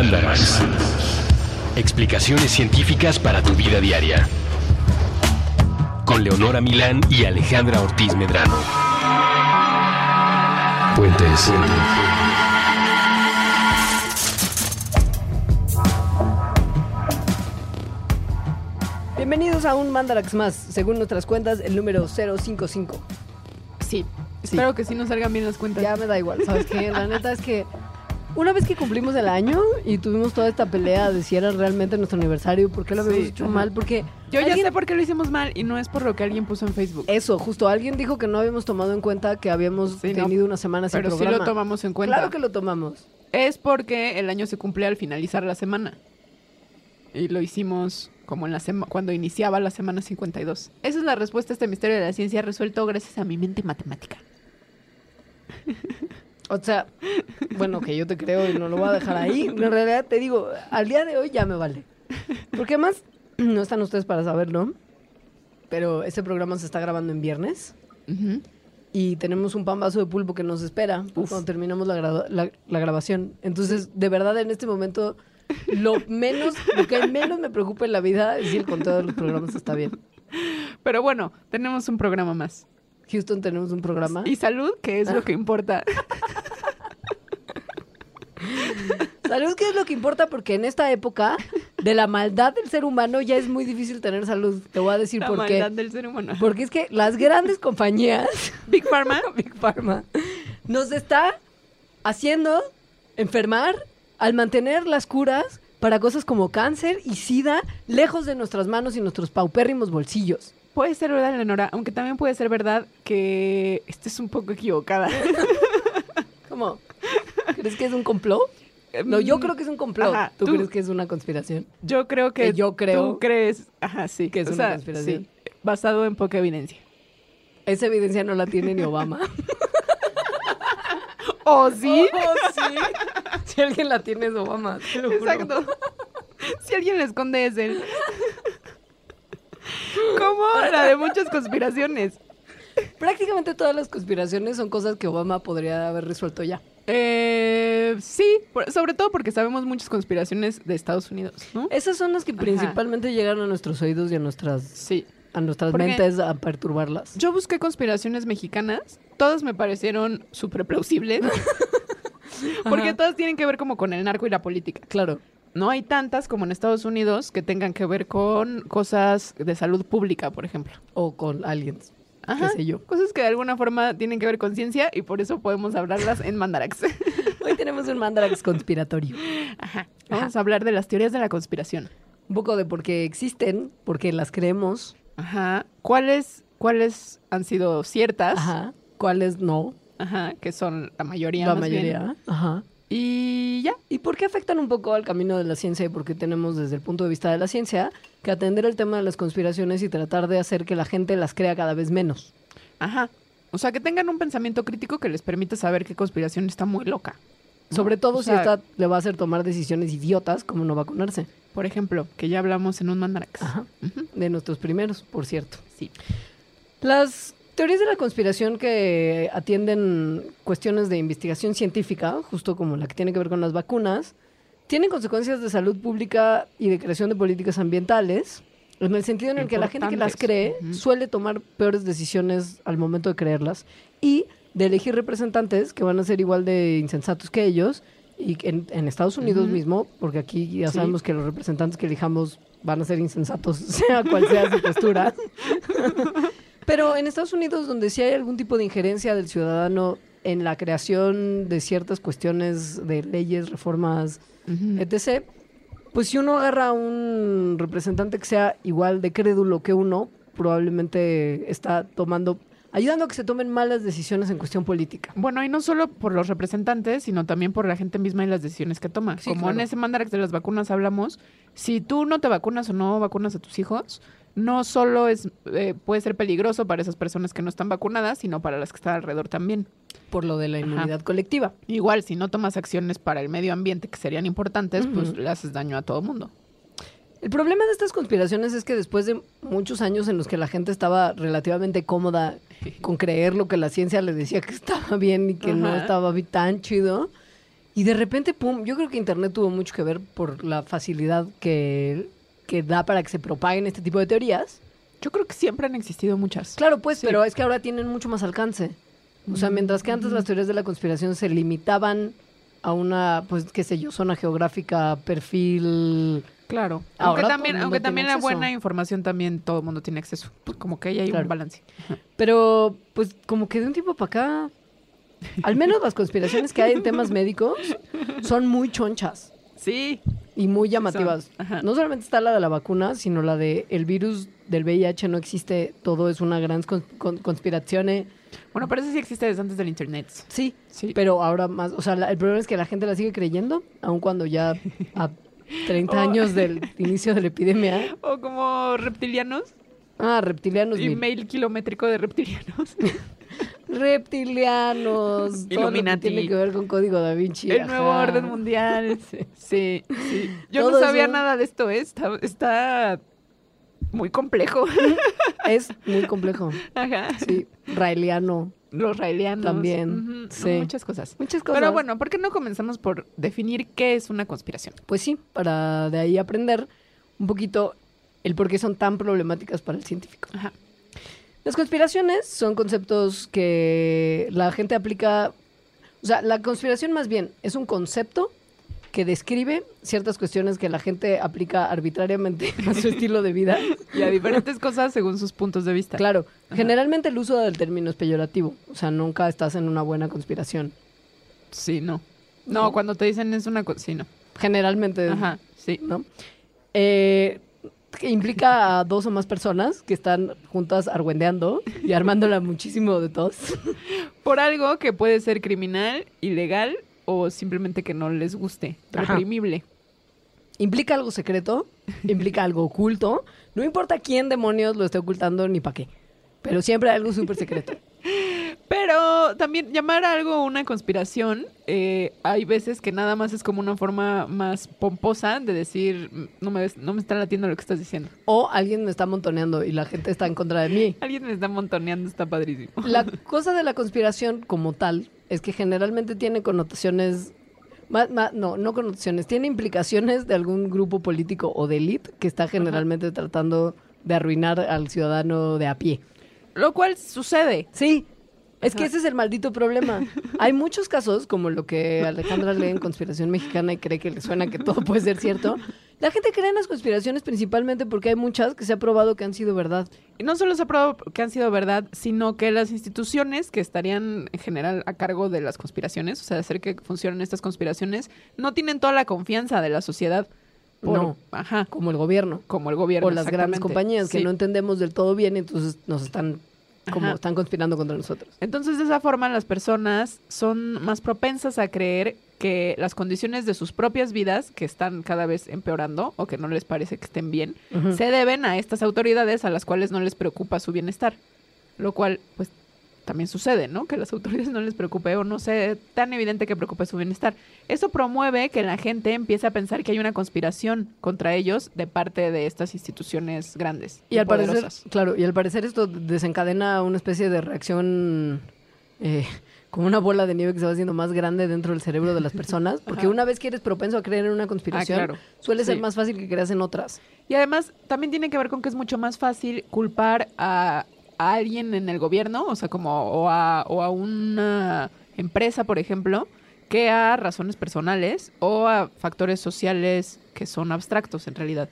Mandarax. Explicaciones científicas para tu vida diaria. Con Leonora Milán y Alejandra Ortiz Medrano. Puentes. Bienvenidos a un Mandarax más, según nuestras cuentas, el número 055. Sí. Espero que sí nos salgan bien las cuentas. Ya me da igual, ¿sabes qué? La neta es que una vez que cumplimos el año y tuvimos toda esta pelea de si era realmente nuestro aniversario, ¿por qué lo habíamos Sí, hecho ajá. mal? Porque Yo ya sé por qué lo hicimos mal y no es por lo que alguien puso en Facebook. Eso, justo, alguien dijo que no habíamos tomado en cuenta que habíamos Sí, no. tenido una semana sin Pero sí programa. lo tomamos en cuenta. Claro que lo tomamos. Es porque el año se cumple al finalizar la semana. Y lo hicimos como en la sema- cuando iniciaba la semana 52. Esa es la respuesta a este misterio de la ciencia resuelto gracias a mi mente matemática. O sea, bueno, que yo te creo y no lo voy a dejar ahí. En realidad te digo, al día de hoy ya me vale. Porque además, no están ustedes para saberlo, pero este programa se está grabando en viernes y tenemos un pan vaso de pulpo que nos espera cuando terminamos la, gra- la- la grabación. Entonces, de verdad, en este momento, lo menos, lo que menos me preocupa en la vida es si el conteo de los programas está bien. Pero bueno, tenemos un programa más. Houston, tenemos un programa. Y salud, que es lo que importa. Salud, que es lo que importa, porque en esta época de la maldad del ser humano ya es muy difícil tener salud. Te voy a decir la por maldad qué. del ser humano. Porque es que las grandes compañías, Big Pharma. Big Pharma, nos está haciendo enfermar al mantener las curas para cosas como cáncer y sida lejos de nuestras manos y nuestros paupérrimos bolsillos. Puede ser verdad, Leonora, aunque también puede ser verdad que estés un poco equivocada. ¿Cómo? ¿Crees que es un complot? No, yo creo que es un complot. Ajá, ¿Tú, tú- crees que es una conspiración? Yo creo que, Que yo creo tú crees, ajá, sí, que es o una sea, conspiración. sí, basado en poca evidencia. Esa evidencia no la tiene ni Obama. ¿Oh, sí? Oh, sí. Si alguien la tiene es Obama. te lo juro. Exacto. si alguien le esconde es él. Como la de muchas conspiraciones. Prácticamente todas las conspiraciones son cosas que Obama podría haber resuelto ya. Eh, sí, por- sobre todo porque sabemos muchas conspiraciones de Estados Unidos, ¿no? Esas son las que Ajá. principalmente llegan a nuestros oídos y a nuestras, Sí. a nuestras Porque- mentes a perturbarlas. Yo busqué conspiraciones mexicanas, todas me parecieron súper plausibles. porque todas tienen que ver como con el narco y la política. Claro. No hay tantas como en Estados Unidos que tengan que ver con cosas de salud pública, por ejemplo. O con aliens. Ajá, sé yo? Cosas que de alguna forma tienen que ver con ciencia y por eso podemos hablarlas en Mandarax. Hoy tenemos un mandarax conspiratorio. Ajá. Vamos a hablar de las teorías de la conspiración. Un poco de por qué existen, por qué las creemos. Ajá. ¿Cuáles, cuáles han sido ciertas? Ajá. ¿Cuáles no? Ajá. Que son la mayoría. La más bien. mayoría. Ajá. Y ya. ¿Y por qué afectan un poco al camino de la ciencia? Y por qué tenemos desde el punto de vista de la ciencia que atender el tema de las conspiraciones y tratar de hacer que la gente las crea cada vez menos. Ajá. O sea, que tengan un pensamiento crítico que les permita saber qué conspiración está muy loca. ¿no? Sobre todo O si sea, esta le va a hacer tomar decisiones idiotas como no vacunarse. Por ejemplo, que ya hablamos en un Mandarax. Ajá. De nuestros primeros, por cierto. Sí. Las teorías de la conspiración que atienden cuestiones de investigación científica, justo como la que tiene que ver con las vacunas, tienen consecuencias de salud pública y de creación de políticas ambientales, en el sentido en el que la gente que las cree Importantes. Ujú. suele tomar peores decisiones al momento de creerlas y de elegir representantes que van a ser igual de insensatos que ellos y en, en Estados Unidos Ujú. mismo, porque aquí ya Sí. sabemos que los representantes que elijamos van a ser insensatos, sea cual sea su postura. Pero en Estados Unidos, donde sí hay algún tipo de injerencia del ciudadano en la creación de ciertas cuestiones de leyes, reformas, etc., pues si uno agarra a un representante que sea igual de crédulo que uno, probablemente está tomando, ayudando a que se tomen malas decisiones en cuestión política. Bueno, y no solo por los representantes, sino también por la gente misma y las decisiones que toma. Sí, Como claro. en ese Mandarax de las vacunas hablamos, si tú no te vacunas o no vacunas a tus hijos, no solo es eh, puede ser peligroso para esas personas que no están vacunadas, sino para las que están alrededor también. Por lo de la Ajá. inmunidad colectiva. Igual, si no tomas acciones para el medio ambiente que serían importantes, pues le haces daño a todo mundo. El problema de estas conspiraciones es que después de muchos años en los que la gente estaba relativamente cómoda con creer lo que la ciencia le decía que estaba bien y que no estaba tan chido, Y de repente, pum, yo creo que Internet tuvo mucho que ver por la facilidad que, que da para que se propaguen este tipo de teorías. Yo creo que siempre han existido muchas. Claro, pues, Sí. pero es que ahora tienen mucho más alcance. O sea, mientras que antes las teorías de la conspiración se limitaban a una, pues, qué sé yo, zona geográfica, perfil... Claro. Ahora aunque también, aunque también la acceso. buena información también todo el mundo tiene acceso. Pues como que ahí hay Claro. un balance. Pero, pues, como que de un tiempo para acá, al menos las conspiraciones que hay en temas médicos son muy chonchas Sí. Y muy llamativas. Son. No solamente está la de la vacuna, sino la de el virus del VIH no existe, todo es una gran cons- con- conspiración. eh. Bueno, pero eso sí existe desde antes del internet. Sí, Sí. pero ahora más, o sea, la- el problema es que la gente la sigue creyendo, aun cuando ya a 30 Oh. años del inicio de la epidemia. O como reptilianos. Ah, reptilianos. y mil. kilométrico de reptilianos. Reptilianos. todo lo que Illuminati. tiene que ver con código da Vinci. El nuevo orden mundial. Sí, sí. Yo Todo no sabía eso. nada de esto, ¿eh? Está, está muy complejo. Es muy complejo. Ajá. Sí, raeliano. Los raelianos. También, sí. muchas cosas. Muchas cosas. Pero bueno, ¿por qué no comenzamos por definir qué es una conspiración? Pues sí, para de ahí aprender un poquito el por qué son tan problemáticas para el científico. Ajá. Las conspiraciones son conceptos que la gente aplica, o sea, la conspiración más bien es un concepto que describe ciertas cuestiones que la gente aplica arbitrariamente a su estilo de vida. Y a diferentes cosas según sus puntos de vista. Claro, Ajá. generalmente el uso del término es peyorativo, o sea, nunca estás en una buena conspiración. Sí, no. No, cuando te dicen es una. Sí, no. Generalmente, Ajá, sí. ¿no? Eh, que implica a dos o más personas que están juntas argüendeando y armándola muchísimo de tos. Por algo que puede ser criminal, ilegal o simplemente que no les guste. Ajá. Reprimible. implica algo secreto, implica algo oculto. No importa quién demonios lo esté ocultando ni para qué. Pero siempre hay algo súper secreto. Pero también llamar a algo una conspiración, eh, hay veces que nada más es como una forma más pomposa de decir, "Mm, no me, ves- no me está latiendo lo que estás diciendo. O alguien me está montoneando y la gente está en contra de mí. Alguien me está montoneando, está padrísimo. La cosa de la conspiración como tal es que generalmente tiene connotaciones... ma- no, no connotaciones, tiene implicaciones de algún grupo político o de élite que está generalmente tratando de arruinar al ciudadano de a pie. Lo cual sucede. Sí, es que ese es el maldito problema. Hay muchos casos, como lo que Alejandra lee en Conspiración Mexicana y cree que le suena que todo puede ser cierto. La gente cree en las conspiraciones principalmente porque hay muchas que se ha probado que han sido verdad. Y no solo se ha probado que han sido verdad, sino que las instituciones que estarían en general a cargo de las conspiraciones, o sea, de hacer que funcionen estas conspiraciones, no tienen toda la confianza de la sociedad. Por- No. Ajá. como el gobierno Como el gobierno. o las grandes compañías que no entendemos del todo bien, entonces nos están como Ajá. están conspirando contra nosotros. Entonces, de esa forma, las personas son más propensas a creer que las condiciones de sus propias vidas, que están cada vez empeorando o que no les parece que estén bien, se deben a estas autoridades a las cuales no les preocupa su bienestar. Lo cual, pues, también sucede, ¿no? Que a las autoridades no les preocupe o no sea tan evidente que preocupe su bienestar. Eso promueve que la gente empiece a pensar que hay una conspiración contra ellos de parte de estas instituciones grandes. Y al parecer, claro, y al parecer esto desencadena una especie de reacción eh, como una bola de nieve que se va haciendo más grande dentro del cerebro de las personas, porque Ajá. una vez que eres propenso a creer en una conspiración, Ah, claro. suele ser más fácil que creas en otras. Y además también tiene que ver con que es mucho más fácil culpar a, a alguien en el gobierno, o sea, como o a, o a una empresa, por ejemplo, que a razones personales o a factores sociales que son abstractos en realidad.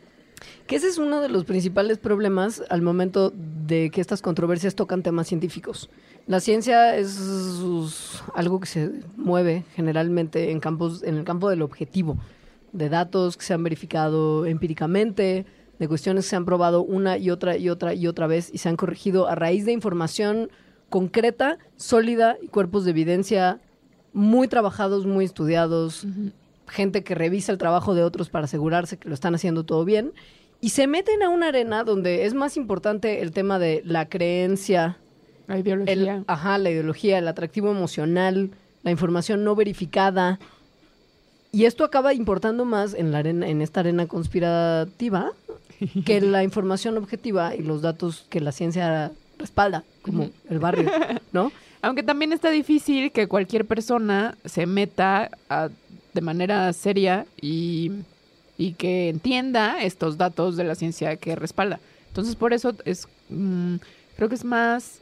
Que ese es uno de los principales problemas al momento de que estas controversias tocan temas científicos. La ciencia es algo que se mueve generalmente en campos, en el campo del objetivo, de datos que se han verificado empíricamente, de cuestiones que se han probado una y otra y otra y otra vez y se han corregido a raíz de información concreta, sólida y cuerpos de evidencia muy trabajados, muy estudiados, gente que revisa el trabajo de otros para asegurarse que lo están haciendo todo bien, y se meten a una arena donde es más importante el tema de la creencia, La el, ideología. ajá, la ideología, el atractivo emocional, la información no verificada. Y esto acaba importando más en la arena, en esta arena conspirativa, que la información objetiva y los datos que la ciencia respalda, como el barrio, ¿no? Aunque también está difícil que cualquier persona se meta a de manera seria y, y que entienda estos datos de la ciencia que respalda. Entonces, por eso es, mm, creo que es más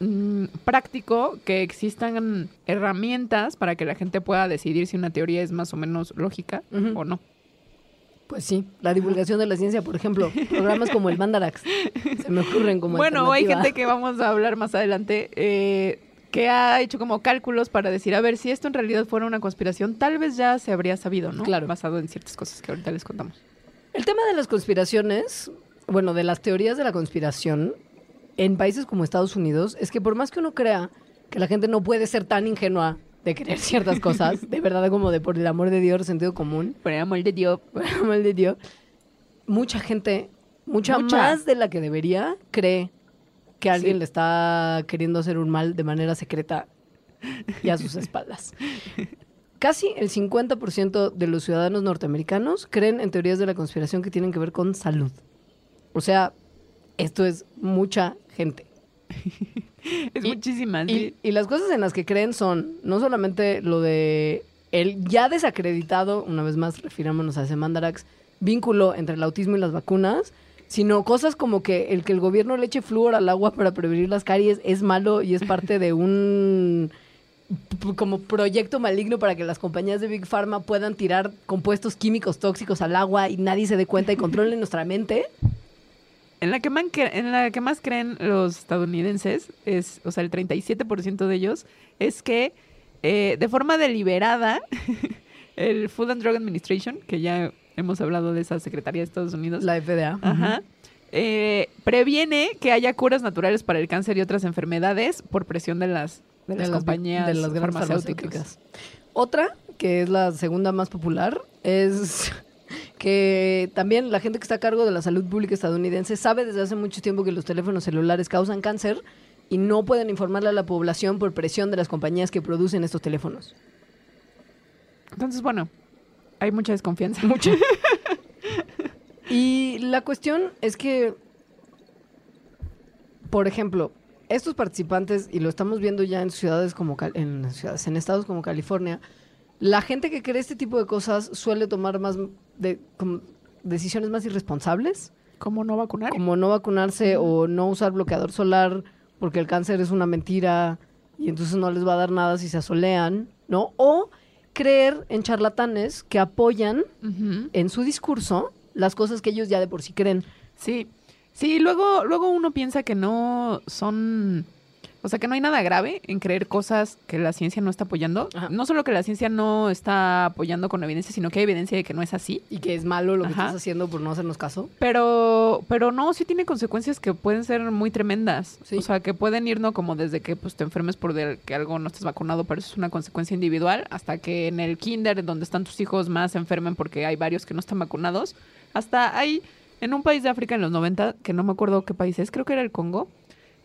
mm, práctico que existan herramientas para que la gente pueda decidir si una teoría es más o menos lógica o no. Pues sí, la divulgación de la ciencia, por ejemplo, programas como el Mandarax, se me ocurren como Bueno, hay gente que vamos a hablar más adelante eh, que ha hecho como cálculos para decir, a ver, si esto en realidad fuera una conspiración, tal vez ya se habría sabido, ¿no? Claro. Basado en ciertas cosas que ahorita les contamos. El tema de las conspiraciones, bueno, de las teorías de la conspiración en países como Estados Unidos, es que por más que uno crea que la gente no puede ser tan ingenua de creer ciertas cosas, de verdad como de por el amor de Dios, sentido común, Por el amor de Dios. por el amor de Dios, mucha gente, mucha, Mucha. más de la que debería, cree que alguien Sí. le está queriendo hacer un mal de manera secreta y a sus espaldas. Casi el 50% de los ciudadanos norteamericanos creen en teorías de la conspiración que tienen que ver con salud. O sea, esto es mucha gente. Es Y- muchísimas. Y, sí. y las cosas en las que creen son no solamente lo de el ya desacreditado, una vez más refirámonos a ese mandarax, vínculo entre el autismo y las vacunas, sino cosas como que el que el gobierno le eche flúor al agua para prevenir las caries es malo y es parte de un como proyecto maligno para que las compañías de Big Pharma puedan tirar compuestos químicos tóxicos al agua y nadie se dé cuenta y controlen nuestra mente. En la, que man- cre- en la que más creen los estadounidenses, es, o sea, el 37% de ellos, es que eh, de forma deliberada el Food and Drug Administration, que ya hemos hablado de esa Secretaría de Estados Unidos, La FDA. Ajá. Eh, previene que haya curas naturales para el cáncer y otras enfermedades por presión de las, de las de las, compañías de las grandes farmacéuticas. farmacéuticas. Otra, que es la segunda más popular, es que también la gente que está a cargo de la salud pública estadounidense sabe desde hace mucho tiempo que los teléfonos celulares causan cáncer y no pueden informarle a la población por presión de las compañías que producen estos teléfonos. Entonces, bueno, hay mucha desconfianza. Y la cuestión es que, por ejemplo, estos participantes, y lo estamos viendo ya en ciudades como en ciudades, en estados como California, la gente que cree este tipo de cosas suele tomar más de, como decisiones más irresponsables, ¿Cómo no vacunar? como no vacunarse o no usar bloqueador solar porque el cáncer es una mentira y entonces no les va a dar nada si se asolean, ¿no? O creer en charlatanes que apoyan en su discurso las cosas que ellos ya de por sí creen. Sí, sí, luego, luego uno piensa que no son, o sea, que no hay nada grave en creer cosas que la ciencia no está apoyando. Ajá. No solo que la ciencia no está apoyando con evidencia, sino que hay evidencia de que no es así. Y que es malo lo que estás haciendo por no hacernos caso. Pero, pero no, sí tiene consecuencias que pueden ser muy tremendas. Sí. O sea, que pueden ir, ¿no? Como desde que pues, te enfermes por del- que algo no estés vacunado, pero eso es una consecuencia individual, hasta que en el kinder, donde están tus hijos, más se enfermen porque hay varios que no están vacunados. Hasta hay, en un país de África en los 90, que no me acuerdo qué país es, creo que era el Congo,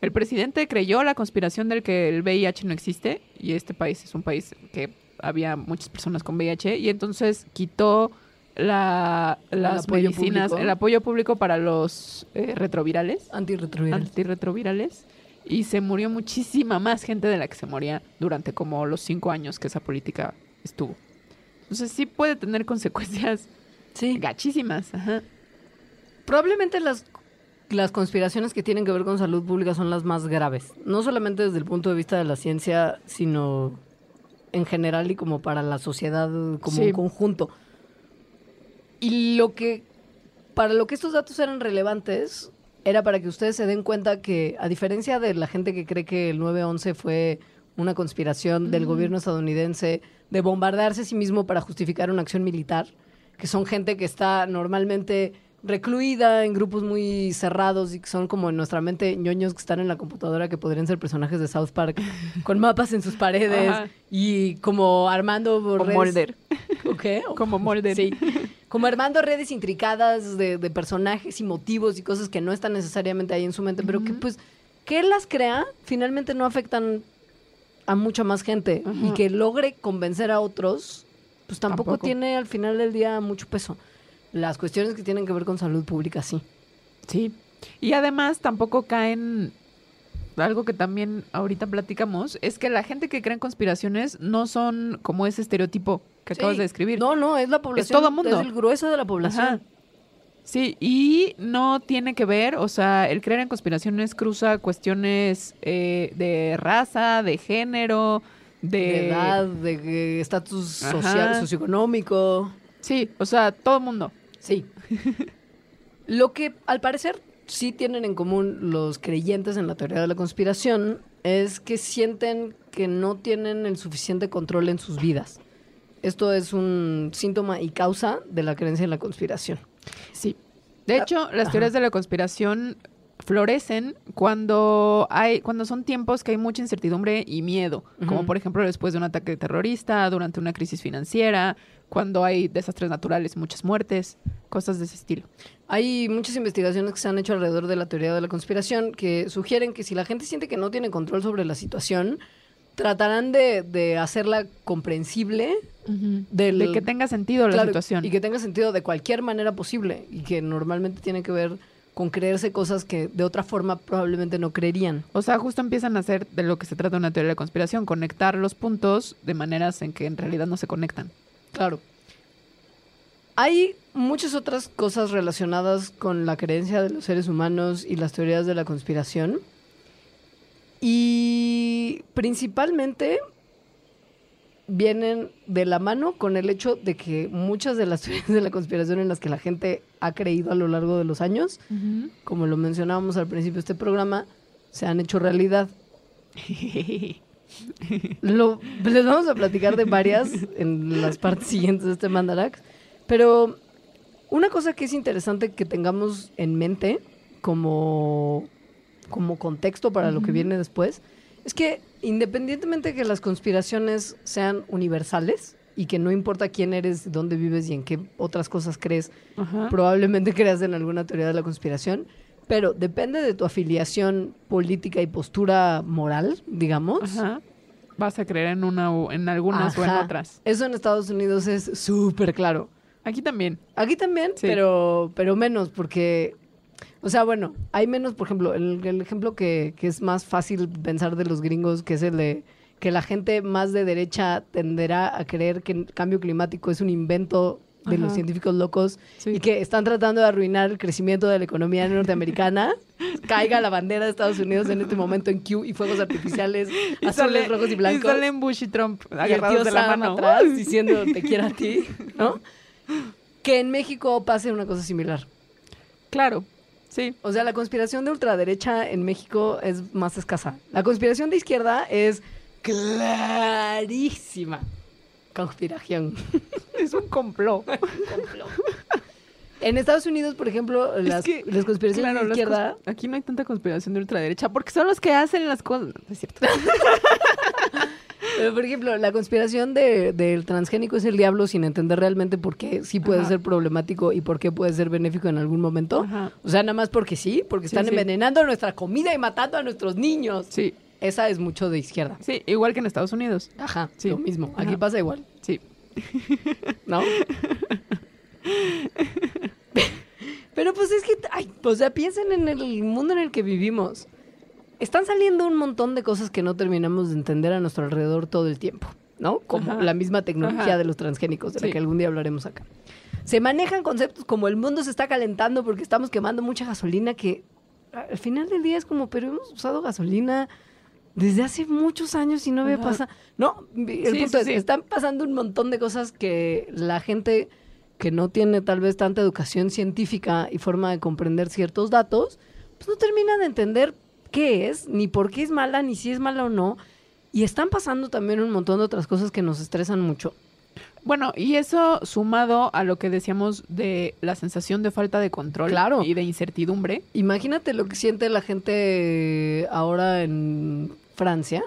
el presidente creyó la conspiración del que el VIH no existe, y este país es un país que había muchas personas con VIH, y entonces quitó la, las apoyo medicinas, público. el apoyo público para los eh, retrovirales, Antirretroviral. antirretrovirales, y se murió muchísima más gente de la que se moría durante como los cinco años que esa política estuvo. Entonces sí puede tener consecuencias Sí. gachísimas. Ajá. Probablemente las, las conspiraciones que tienen que ver con salud pública son las más graves. No solamente desde el punto de vista de la ciencia, sino en general y como para la sociedad como Sí. un conjunto. Y lo que, para lo que estos datos eran relevantes, era para que ustedes se den cuenta que, a diferencia de la gente que cree que el 9-11 fue una conspiración del gobierno estadounidense de bombardearse a sí mismo para justificar una acción militar, que son gente que está normalmente recluida en grupos muy cerrados y que son como en nuestra mente ñoños que están en la computadora que podrían ser personajes de South Park con mapas en sus paredes Ajá. y como armando Como Mulder. ¿O qué? Como Mulder. Sí. Como armando redes intricadas de, de personajes y motivos y cosas que no están necesariamente ahí en su mente, pero que pues que él las crea finalmente no afectan a mucha más gente y que logre convencer a otros, pues tampoco, Tampoco. tiene al final del día mucho peso. Las cuestiones que tienen que ver con salud pública, sí. Sí. Y además tampoco caen algo que también ahorita platicamos, es que la gente que cree en conspiraciones no son como ese estereotipo que acabas de describir. No, no, es la población. todo mundo. Es el grueso de la población. Ajá. Sí, y no tiene que ver, o sea, el creer en conspiraciones cruza cuestiones eh, de raza, de género, de... De edad, de eh, estatus social, socioeconómico. Sí, o sea, todo mundo. Sí. Lo que al parecer sí tienen en común los creyentes en la teoría de la conspiración es que sienten que no tienen el suficiente control en sus vidas. Esto es un síntoma y causa de la creencia en la conspiración. Sí. De Ah, hecho, las ajá. teorías de la conspiración florecen cuando hay cuando son tiempos que hay mucha incertidumbre y miedo, como por ejemplo después de un ataque terrorista, durante una crisis financiera, cuando hay desastres naturales, muchas muertes, cosas de ese estilo. Hay muchas investigaciones que se han hecho alrededor de la teoría de la conspiración que sugieren que si la gente siente que no tiene control sobre la situación, tratarán de, de hacerla comprensible del, De que tenga sentido la situación. Y que tenga sentido de cualquier manera posible y que normalmente tiene que ver con creerse cosas que de otra forma probablemente no creerían. O sea, justo empiezan a hacer de lo que se trata una teoría de conspiración, conectar los puntos de maneras en que en realidad no se conectan. Claro. Hay muchas otras cosas relacionadas con la creencia de los seres humanos y las teorías de la conspiración. Y principalmente vienen de la mano con el hecho de que muchas de las teorías de la conspiración en las que la gente ha creído a lo largo de los años, como lo mencionábamos al principio de este programa, se han hecho realidad. Lo- les vamos a platicar de varias en las partes siguientes de este Mandarax. Pero una cosa que es interesante que tengamos en mente como, como contexto para lo que viene después es que independientemente de que las conspiraciones sean universales y que no importa quién eres, dónde vives y en qué otras cosas crees, Ajá. probablemente creas en alguna teoría de la conspiración, pero depende de tu afiliación política y postura moral, digamos. Ajá. Vas a creer en una o en algunas o en otras. Eso en Estados Unidos es súper claro. Aquí también. Aquí también, Sí. pero, pero menos, porque, o sea, bueno, hay menos, por ejemplo, el, el ejemplo que, que es más fácil pensar de los gringos, que es el de que la gente más de derecha tenderá a creer que el cambio climático es un invento de los científicos locos Sí. y que están tratando de arruinar el crecimiento de la economía norteamericana. Caiga la bandera de Estados Unidos en este momento en Q y fuegos artificiales azules, rojos y blancos. Y salen Bush y Trump y el agarrados tío de la Sam mano. atrás diciendo te quiero a ti, ¿no? Que en México pase una cosa similar. Claro. Sí. O sea, la conspiración de ultraderecha en México es más escasa. La conspiración de izquierda es clarísima. Conspiración. Es un complot. En Estados Unidos, por ejemplo, las, que, las conspiraciones Claro, de izquierda... cons- aquí no hay tanta conspiración de ultraderecha porque son los que hacen las cosas. No es cierto. Pero, por ejemplo, la conspiración de- del transgénico es el diablo sin entender realmente por qué sí puede Ajá. ser problemático y por qué puede ser benéfico en algún momento. Ajá. O sea, nada más porque sí, porque Sí, están sí. envenenando nuestra comida y matando a nuestros niños. Sí, Esa es mucho de izquierda. sí, igual que en Estados Unidos. Ajá, Sí. lo mismo. Aquí Ajá. pasa igual, Sí. ¿no? Pero pues es que, ay, o sea, piensen en el mundo en el que vivimos. Están saliendo un montón de cosas que no terminamos de entender a nuestro alrededor todo el tiempo, ¿no? Como Ajá. la misma tecnología Ajá. de los transgénicos, de la que algún día hablaremos acá. Se manejan conceptos como el mundo se está calentando porque estamos quemando mucha gasolina que al final del día es como, pero hemos usado gasolina desde hace muchos años y no había pasado. No, el Sí, punto sí, es, están pasando un montón de cosas que la gente que no tiene tal vez tanta educación científica y forma de comprender ciertos datos, pues no termina de entender qué es, ni por qué es mala, ni si es mala o no. Y están pasando también un montón de otras cosas que nos estresan mucho. Bueno, y eso sumado a lo que decíamos de la sensación de falta de control Claro. y de incertidumbre. Imagínate lo que siente la gente ahora en Francia,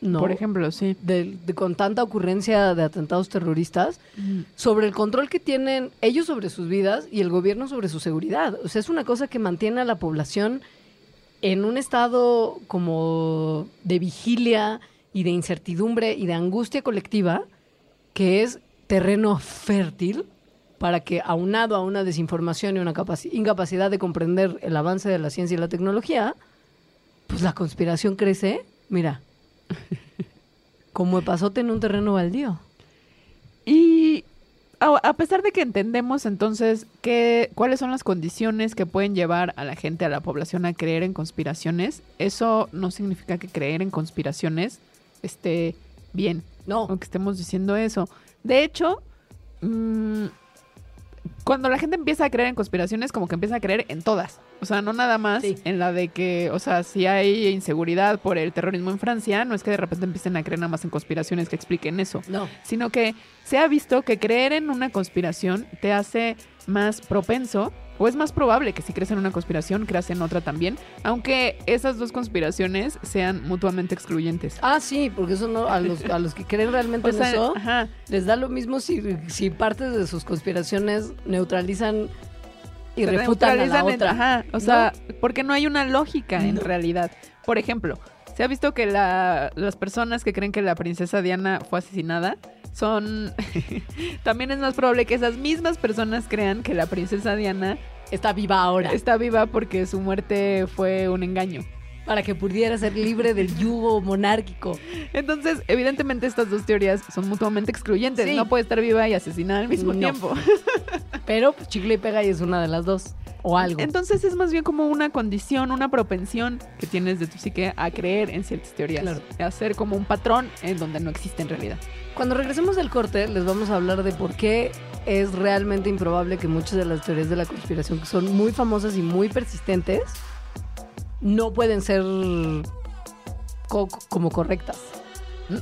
¿no? Por ejemplo, sí. de- de- con tanta ocurrencia de atentados terroristas, sobre el control que tienen ellos sobre sus vidas y el gobierno sobre su seguridad. O sea, es una cosa que mantiene a la población en un estado como de vigilia y de incertidumbre y de angustia colectiva, que es terreno fértil para que, aunado a una desinformación y una capaci- incapacidad de comprender el avance de la ciencia y la tecnología, pues la conspiración crece, mira, como epazote en un terreno baldío. Y a, pesar de que entendemos entonces que, cuáles son las condiciones que pueden llevar a la gente, a la población a creer en conspiraciones, eso no significa que creer en conspiraciones esté bien No. o que estemos diciendo eso. De hecho, mm, cuando la gente empieza a creer en conspiraciones, como que empieza a creer en todas. O sea, no nada más Sí. en la de que, o sea, si hay inseguridad por el terrorismo en Francia, no es que de repente empiecen a creer nada más en conspiraciones que expliquen eso No. sino que se ha visto que creer en una conspiración te hace más propenso o es más probable que si crees en una conspiración creas en otra también, aunque esas dos conspiraciones sean mutuamente excluyentes. Ah, sí, porque eso no, a los, a los que creen realmente O en sea, eso, ajá, les da lo mismo si, si partes de sus conspiraciones neutralizan y se refutan a la otra. ajá, o sea, porque no hay una lógica en realidad. Por ejemplo, se ha visto que la- las personas que creen que la princesa Diana fue asesinada son... También es más probable que esas mismas personas crean que la princesa Diana Está viva ahora. está viva porque su muerte fue un engaño. Para que pudiera ser libre del yugo monárquico. Entonces, evidentemente estas dos teorías son mutuamente excluyentes. Sí. No puede estar viva y asesinada al mismo No. tiempo. Pero pues, chicle y pega y es una de las dos. O algo. Entonces es más bien como una condición, una propensión que tienes de tu psique a creer en ciertas teorías. Claro. A hacer como un patrón en donde no existe en realidad. Cuando regresemos del corte, les vamos a hablar de por qué es realmente improbable que muchas de las teorías de la conspiración, que son muy famosas y muy persistentes, no pueden ser co- como correctas.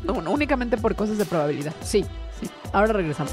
No, no, únicamente por cosas de probabilidad. Sí, sí. Ahora regresamos.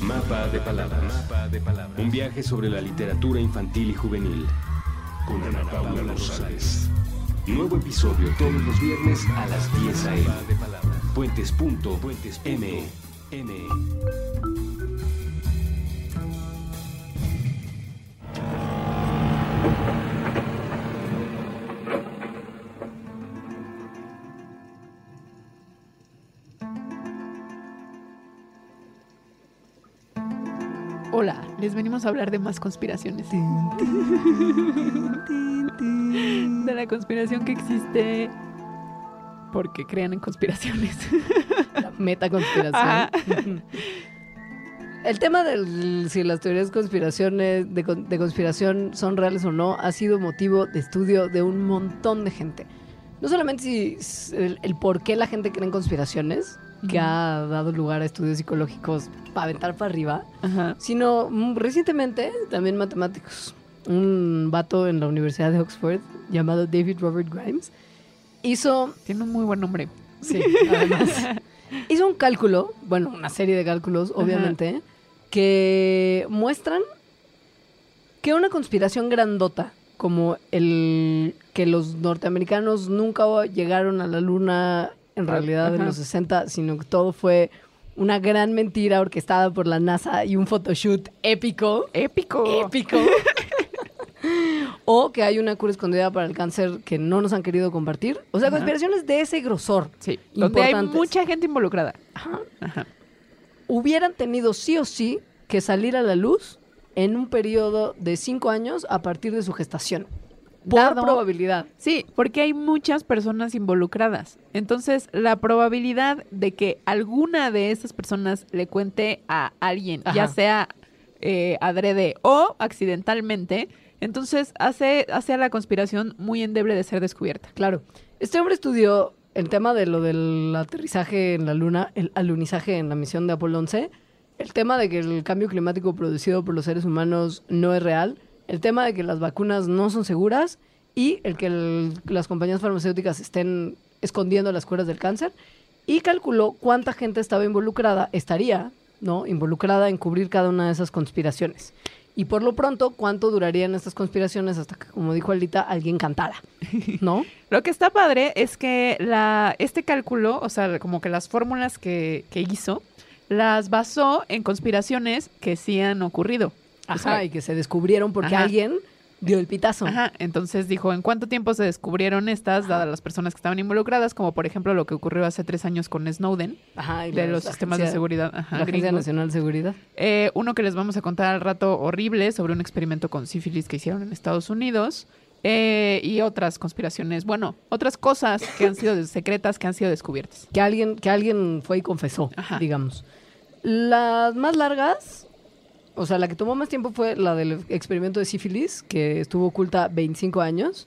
Mapa de palabras. Un viaje sobre la literatura infantil y juvenil. Con Ana Paula Rosales. Nuevo episodio todos los viernes a las 10 a.m. Puentes.me. Hola, les venimos a hablar de más conspiraciones. de la conspiración que existe porque crean en conspiraciones. La metaconspiración. Ajá. El tema de si las teorías conspiraciones, de, con- de conspiración son reales o no ha sido motivo de estudio de un montón de gente. No solamente si, el, el por qué la gente cree en conspiraciones, que ha dado lugar a estudios psicológicos para aventar para arriba, Ajá. sino mm, recientemente también matemáticos. Un vato en la Universidad de Oxford llamado David Robert Grimes hizo Tiene un muy buen nombre. Sí, además. Hizo un cálculo, bueno, una serie de cálculos, Ajá. obviamente, que muestran que una conspiración grandota, como el que los norteamericanos nunca llegaron a la luna en realidad en los 60, sino que todo fue una gran mentira orquestada por la NASA y un photoshoot épico Épico. épico. o que hay una cura escondida para el cáncer que no nos han querido compartir. O sea, Ajá. conspiraciones de ese grosor Sí. Donde hay mucha gente involucrada. Ajá. Ajá. hubieran tenido sí o sí que salir a la luz en un periodo de cinco años a partir de su gestación. Por Dado- probabilidad. Sí, porque hay muchas personas involucradas. Entonces, la probabilidad de que alguna de esas personas le cuente a alguien, ya sea eh, adrede o accidentalmente, Entonces hace, hace a la conspiración muy endeble de ser descubierta. Claro. Este hombre estudió el tema de lo del aterrizaje en la luna, el alunizaje en la misión de Apolo 11, el tema de que el cambio climático producido por los seres humanos no es real, el tema de que las vacunas no son seguras y el que las compañías farmacéuticas estén escondiendo las curas del cáncer y calculó cuánta gente estaba involucrada, estaría, ¿no? Involucrada en cubrir cada una de esas conspiraciones. Y por lo pronto, cuánto durarían estas conspiraciones hasta que, como dijo Alita, alguien cantara, ¿no? Lo que está padre es que este cálculo, o sea, como que las fórmulas que, que hizo, las basó en conspiraciones que sí han ocurrido. O Ajá, sea, y que se descubrieron porque Ajá. alguien dio el pitazo. Ajá, entonces dijo, ¿en cuánto tiempo se descubrieron estas, dadas las personas que estaban involucradas? Como por ejemplo lo que ocurrió hace tres años con Snowden, Ajá, y de los sistemas de seguridad. Ajá, La Agencia. Nacional de Seguridad. Eh, uno que les vamos a contar al rato horrible sobre un experimento con sífilis que hicieron en Estados Unidos. eh, y otras conspiraciones, bueno, otras cosas que han sido secretas, que han sido descubiertas. Que alguien, que alguien fue y confesó, Ajá. digamos. Las más largas, o sea, la que tomó más tiempo fue la del experimento de sífilis, que estuvo oculta 25 años.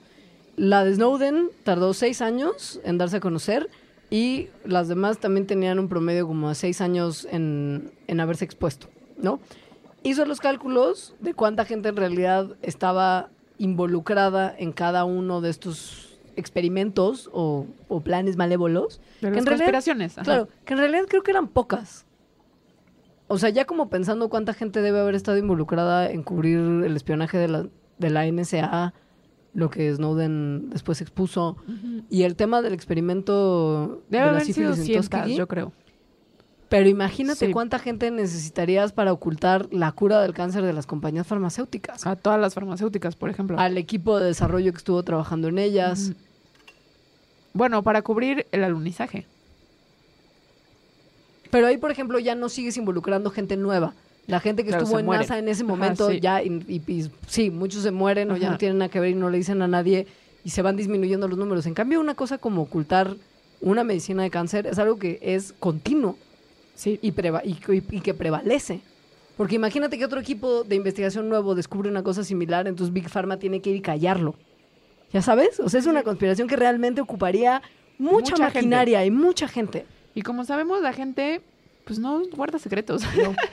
La de Snowden tardó 6 años en darse a conocer. Y las demás también tenían un promedio como de 6 años en, en haberse expuesto, ¿no? Hizo los cálculos de cuánta gente en realidad estaba involucrada en cada uno de estos experimentos o, o planes malévolos. Que en realidad- conspiraciones. ajá. Claro, que en realidad creo que eran pocas. O sea, ya como pensando cuánta gente debe haber estado involucrada en cubrir el espionaje de la, de la NSA, lo que Snowden después expuso, y el tema del experimento Debe de la sífilis en Tuskegee. yo creo. Pero imagínate Sí. cuánta gente necesitarías para ocultar la cura del cáncer de las compañías farmacéuticas. A todas las farmacéuticas, por ejemplo. Al equipo de desarrollo que estuvo trabajando en ellas. Bueno, para cubrir el alunizaje. Pero ahí, por ejemplo, ya no sigues involucrando gente nueva. La gente que Claro, estuvo en mueren. NASA en ese Ajá, momento sí. ya, y, y- y sí, muchos se mueren o ya no tienen nada que ver y no le dicen a nadie y se van disminuyendo los números. En cambio, una cosa como ocultar una medicina de cáncer es algo que es continuo Sí. y, preva- y, que prevalece. Porque imagínate que otro equipo de investigación nuevo descubre una cosa similar, entonces Big Pharma tiene que ir y callarlo. ¿Ya sabes? O sea, es una conspiración que realmente ocuparía mucha, Mucha gente. maquinaria y mucha gente. Y como sabemos, la gente, pues no guarda secretos. No.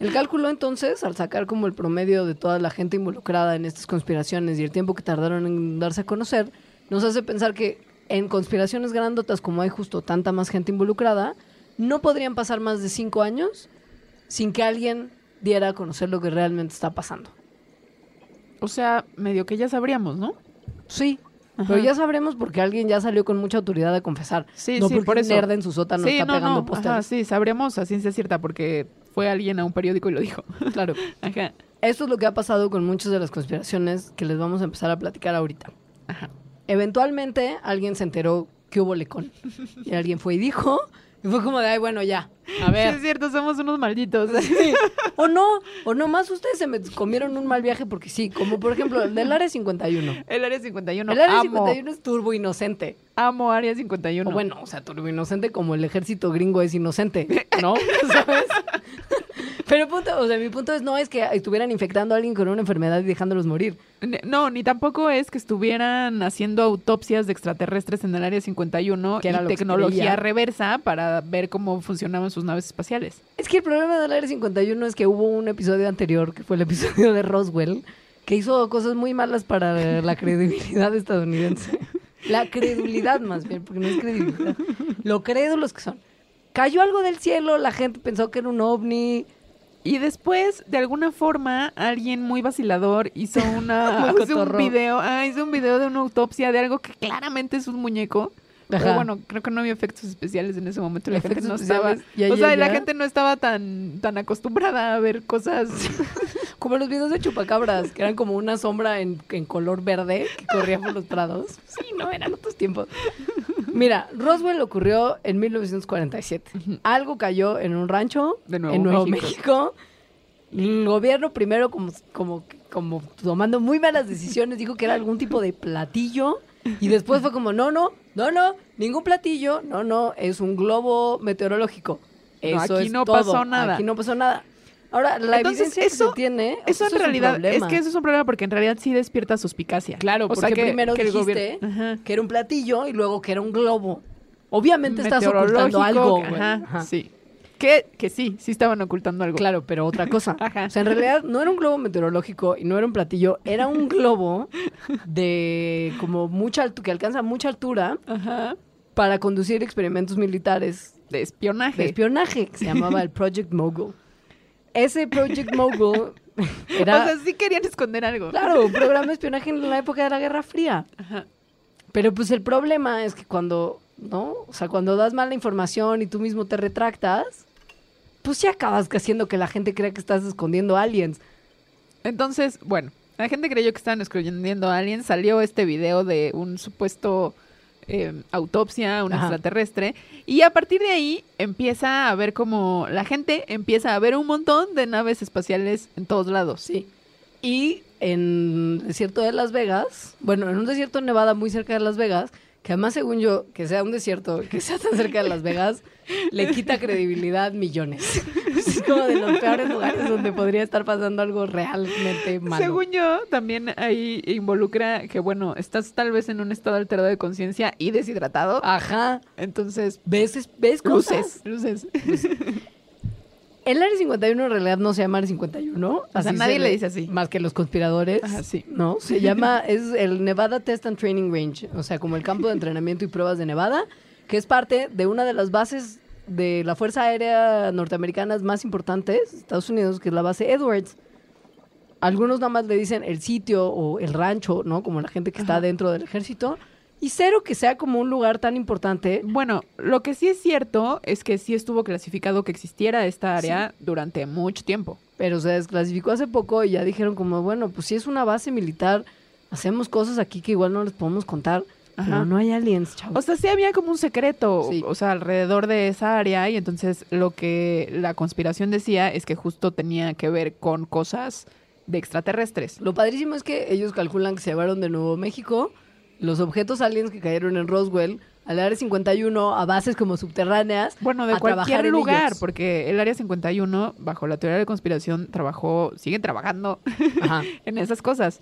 El cálculo entonces, al sacar como el promedio de toda la gente involucrada en estas conspiraciones y el tiempo que tardaron en darse a conocer, nos hace pensar que en conspiraciones grandotas, como hay justo tanta más gente involucrada, no podrían pasar más de cinco años sin que alguien diera a conocer lo que realmente está pasando. O sea, medio que ya sabríamos, ¿no? Sí, Ajá. pero ya sabremos porque alguien ya salió con mucha autoridad a confesar. Sí, no sí, porque por eso. nerd en su sótano sí, está no, pegando no. Ajá, sí, sabríamos a ciencia cierta porque fue alguien a un periódico y lo dijo. Claro. Ajá. Esto es lo que ha pasado con muchas de las conspiraciones que les vamos a empezar a platicar ahorita. Ajá. Eventualmente alguien se enteró que hubo lecón. Y alguien fue y dijo, y fue como de, ay, bueno, ya, a Sí, ver. es cierto, somos unos malditos. o no, o no más ustedes se me comieron un mal viaje porque sí, como por ejemplo el del Área 51. El Área 51. el Área amo, 51 es turbo inocente. amo Área 51. O bueno, o sea, turbo inocente como el ejército gringo es inocente, ¿no? ¿Sabes? Pero punto, o sea, mi punto es no es que estuvieran infectando a alguien con una enfermedad y dejándolos morir. No, ni tampoco es que estuvieran haciendo autopsias de extraterrestres en el Área 51 Que era y que tecnología reversa para ver cómo funcionaban sus naves espaciales. Es que el problema del Área 51 es que hubo un episodio anterior, que fue el episodio de Roswell, que hizo cosas muy malas para la credibilidad estadounidense. La credulidad más bien, porque no es credibilidad. Lo crédulos que son. Cayó algo del cielo, la gente pensó que era un ovni. Y después, de alguna forma, alguien muy vacilador hizo una hizo un video, ah, hizo un video de una autopsia de algo que claramente es un muñeco. Pero bueno, creo que no había efectos especiales en ese momento. La gente no estaba. especiales, y O sea, la ya- gente no estaba tan, tan acostumbrada a ver cosas. Como los videos de chupacabras, que eran como una sombra en, en color verde que corría por los prados. Sí, no, eran otros tiempos. Mira, Roswell ocurrió en 1947. Algo cayó en un rancho De Nuevo en Nuevo México. México. El gobierno primero, como, como, como tomando muy malas decisiones, dijo que era algún tipo de platillo. Y después fue como, no, no, no, no, ningún platillo, no, no, es un globo meteorológico. No, Eso aquí es no todo. pasó nada. Aquí no pasó nada. Ahora, la Entonces, evidencia eso- que se tiene. Eso es en realidad, es que eso es un problema porque en realidad sí despierta suspicacia. Claro, O sea, porque que- primero que el dijiste gobierno- que era un platillo y luego que era un globo. Obviamente estás ocultando algo. Ajá, Ajá. sí. Que, que sí, sí estaban ocultando algo. Claro, pero otra cosa. Ajá. O sea, en realidad no era un globo meteorológico y no era un platillo, era un globo de como mucha altura, que alcanza mucha altura Ajá. para conducir experimentos militares De espionaje. de espionaje, que se llamaba el Project Mogul. Ese Project Mogul era, O sea, sí querían esconder algo. claro, un programa de espionaje en la época de la Guerra Fría. Ajá. Pero pues el problema es que cuando, ¿no? O sea, cuando das mala información y tú mismo te retractas, pues sí acabas haciendo que la gente crea que estás escondiendo aliens. Entonces, bueno, la gente creyó que estaban escondiendo a alguien. Salió este video de un supuesto eh, autopsia a un Ajá. extraterrestre. Y a partir de ahí empieza a ver como la gente empieza a ver un montón de naves espaciales en todos lados. Sí. Y en el desierto de Las Vegas, bueno, en un desierto en Nevada muy cerca de Las Vegas, que además según yo, que sea un desierto, que sea tan cerca de Las Vegas, le quita credibilidad millones. Es como de los peores lugares donde podría estar pasando algo realmente malo. Según yo, también ahí involucra que, bueno, estás tal vez en un estado alterado de conciencia y deshidratado. Ajá. Entonces, ¿Ves, es- ves cosas? luces, luces. El Área 51 en realidad no se llama Área 51. sea, así nadie se le dice así. Más que los conspiradores. Ajá, sí. No, se llama, es el Nevada Test and Training Range. O sea, como el campo de entrenamiento y pruebas de Nevada, que es parte de una de las bases de la Fuerza Aérea Norteamericanas más importantes, Estados Unidos, que es la base Edwards. Algunos nada más le dicen el sitio o el rancho, ¿no? Como la gente que está dentro del ejército. Y cero que sea como un lugar tan importante. Bueno, lo que sí es cierto es que sí estuvo clasificado que existiera esta área durante mucho tiempo. pero se desclasificó hace poco y ya dijeron como, bueno, pues si es una base militar, hacemos cosas aquí que igual no les podemos contar, Ajá. pero no hay aliens, O chavos. sea, sí había como un secreto, Sí. o sea, alrededor de esa área y entonces lo que la conspiración decía es que justo tenía que ver con cosas de extraterrestres. Lo padrísimo es que ellos calculan que se llevaron de Nuevo México los objetos aliens que cayeron en Roswell al área 51 a bases como subterráneas. Bueno, de a cualquier lugar, ellos. porque el Área 51, bajo la teoría de conspiración, trabajó, siguen trabajando Ajá. en esas cosas.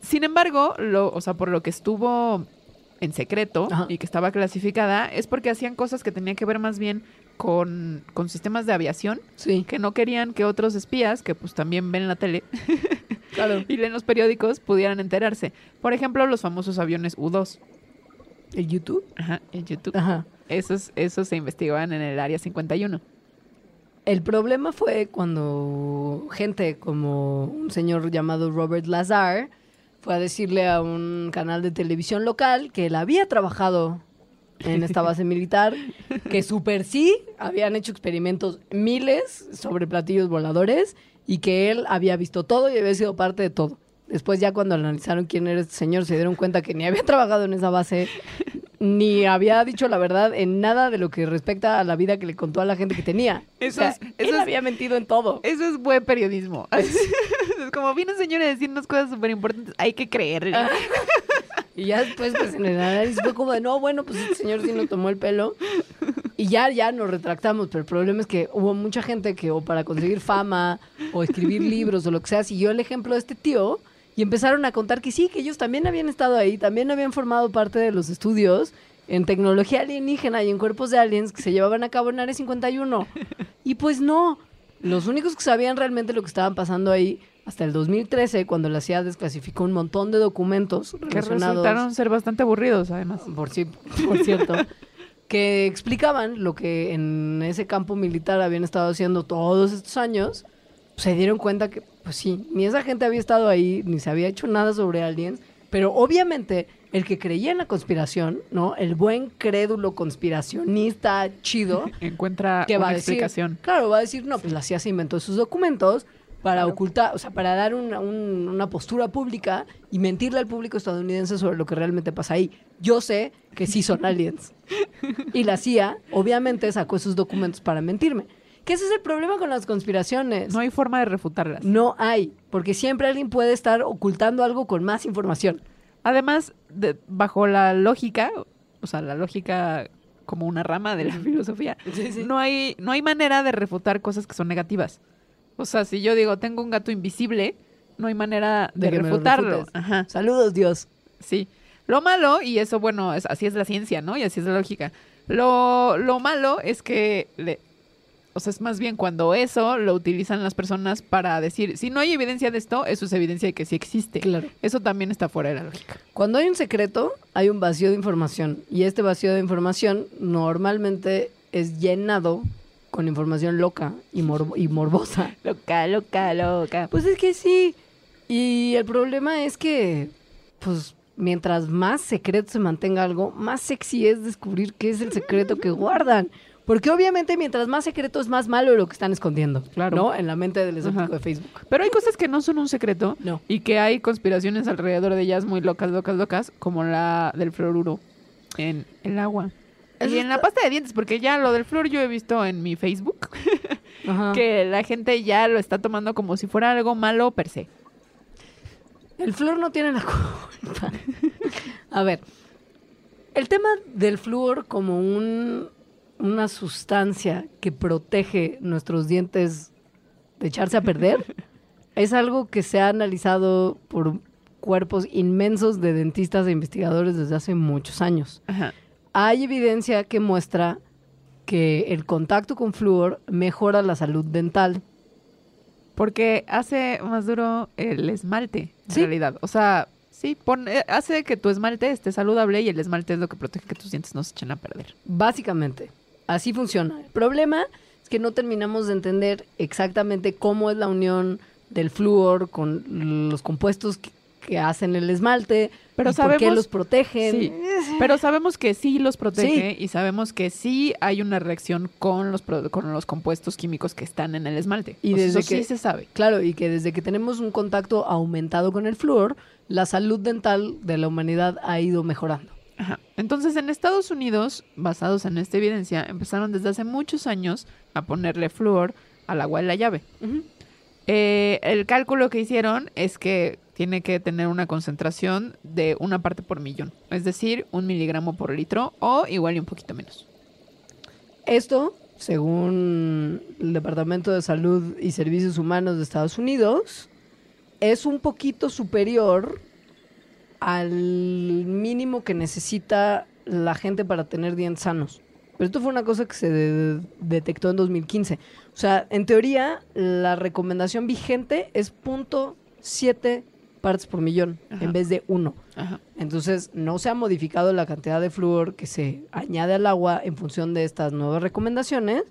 Sin embargo, lo, o sea, por lo que estuvo en secreto Ajá. y que estaba clasificada, es porque hacían cosas que tenían que ver más bien con, con sistemas de aviación, Sí, que no querían que otros espías, que pues también ven la tele claro. y leen los periódicos, pudieran enterarse. Por ejemplo, los famosos aviones U-2. ¿El YouTube? Ajá, en YouTube. Ajá. Esos, esos se investigaban en el Área 51. El problema fue cuando gente como un señor llamado Robert Lazar fue a decirle a un canal de televisión local que él había trabajado en esta base militar, que super sí habían hecho experimentos miles sobre platillos voladores y que él había visto todo y había sido parte de todo. Después ya cuando analizaron quién era este señor se dieron cuenta que ni había trabajado en esa base, ni había dicho la verdad en nada de lo que respecta a la vida que le contó a la gente que tenía. Eso O sea, es- él eso es- había mentido en todo. Eso es buen periodismo. es como vino señor a decirnos cosas súper importantes, hay que creerle. Y ya después, pues en el análisis fue como de, no, bueno, pues este señor sí nos tomó el pelo. Y ya, ya nos retractamos, pero el problema es que hubo mucha gente que o para conseguir fama o escribir libros o lo que sea, siguió el ejemplo de este tío y empezaron a contar que sí, que ellos también habían estado ahí, también habían formado parte de los estudios en tecnología alienígena y en cuerpos de aliens que se llevaban a cabo en Área 51. Y pues no, los únicos que sabían realmente lo que estaban pasando ahí hasta el 2013, cuando la CIA desclasificó un montón de documentos Que relacionados resultaron ser bastante aburridos, además. por, sí, por cierto, que explicaban lo que en ese campo militar habían estado haciendo todos estos años, se dieron cuenta que, pues sí, ni esa gente había estado ahí, ni se había hecho nada sobre aliens, pero obviamente el que creía en la conspiración, ¿no? El buen crédulo conspiracionista chido, Encuentra que una va a decir, explicación. claro, va a decir, no, pues la CIA se inventó sus documentos para ocultar, o sea, para dar una, un- una postura pública y mentirle al público estadounidense sobre lo que realmente pasa ahí. Yo sé que sí son aliens. Y la CIA, obviamente, sacó esos documentos para mentirme. Que ese es el problema con las conspiraciones. No hay forma de refutarlas. No hay, porque siempre alguien puede estar ocultando algo con más información. Además, de- bajo la lógica, o sea, la lógica como una rama de la filosofía, Sí, sí. no hay no hay manera de refutar cosas que son negativas. O sea, si yo digo, tengo un gato invisible, no hay manera de, refutarlo. Ajá, Saludos, Dios. sí. Lo malo, y eso, bueno, es, así es la ciencia, ¿no? Y así es la lógica. Lo, lo malo es que, le- o sea, es más bien cuando eso lo utilizan las personas para decir, si no hay evidencia de esto, eso es evidencia de que sí existe. Claro. Eso también está fuera de la lógica. Cuando hay un secreto, hay un vacío de información. Y este vacío de información normalmente es llenado con información loca y, morbo- y morbosa. Loca, loca, loca. Pues es que sí. Y el problema es que, pues, mientras más secreto se mantenga algo, más sexy es descubrir qué es el secreto que guardan. Porque obviamente mientras más secreto es más malo lo que están escondiendo. Claro. ¿No? En la mente del escéptico Ajá. de Facebook. Pero hay cosas que no son un secreto No. y que hay conspiraciones alrededor de ellas muy locas, locas, locas, como la del fluoruro en el agua. Eso y en la pasta de dientes, porque ya lo del flúor yo he visto en mi Facebook, Ajá. que la gente ya lo está tomando como si fuera algo malo per se. El flúor no tiene la culpa. A ver, el tema del flúor como un, una sustancia que protege nuestros dientes de echarse a perder es algo que se ha analizado por cuerpos inmensos de dentistas e investigadores desde hace muchos años. Ajá. Hay evidencia que muestra que el contacto con flúor mejora la salud dental. Porque hace más duro el esmalte, en Sí. realidad. O sea, sí, pon- eh, hace que tu esmalte esté saludable y el esmalte es lo que protege que tus dientes no se echen a perder. Básicamente, así funciona. El problema es que no terminamos de entender exactamente cómo es la unión del flúor con los compuestos que, que hacen el esmalte, Pero y por qué sabemos- los protegen. Sí, pero sabemos que sí los protege y sabemos que sí hay una reacción con los, con los compuestos químicos que están en el esmalte. Y O desde eso que- sí se sabe. Claro, y que desde que tenemos un contacto aumentado con el flúor, la salud dental de la humanidad ha ido mejorando. Ajá. Entonces, en Estados Unidos, basados en esta evidencia, empezaron desde hace muchos años a ponerle flúor al agua de la llave. Eh, el cálculo que hicieron es que tiene que tener una concentración de una parte por millón, es decir, un miligramo por litro o igual y un poquito menos. Esto, según el Departamento de Salud y Servicios Humanos de Estados Unidos, es un poquito superior al mínimo que necesita la gente para tener dientes sanos. Pero esto fue una cosa que se de- detectó en 2015. O sea, en teoría, la recomendación vigente es 0.7 partes por millón Ajá. en vez de 1. Ajá. Entonces, no se ha modificado la cantidad de flúor que se añade al agua en función de estas nuevas recomendaciones,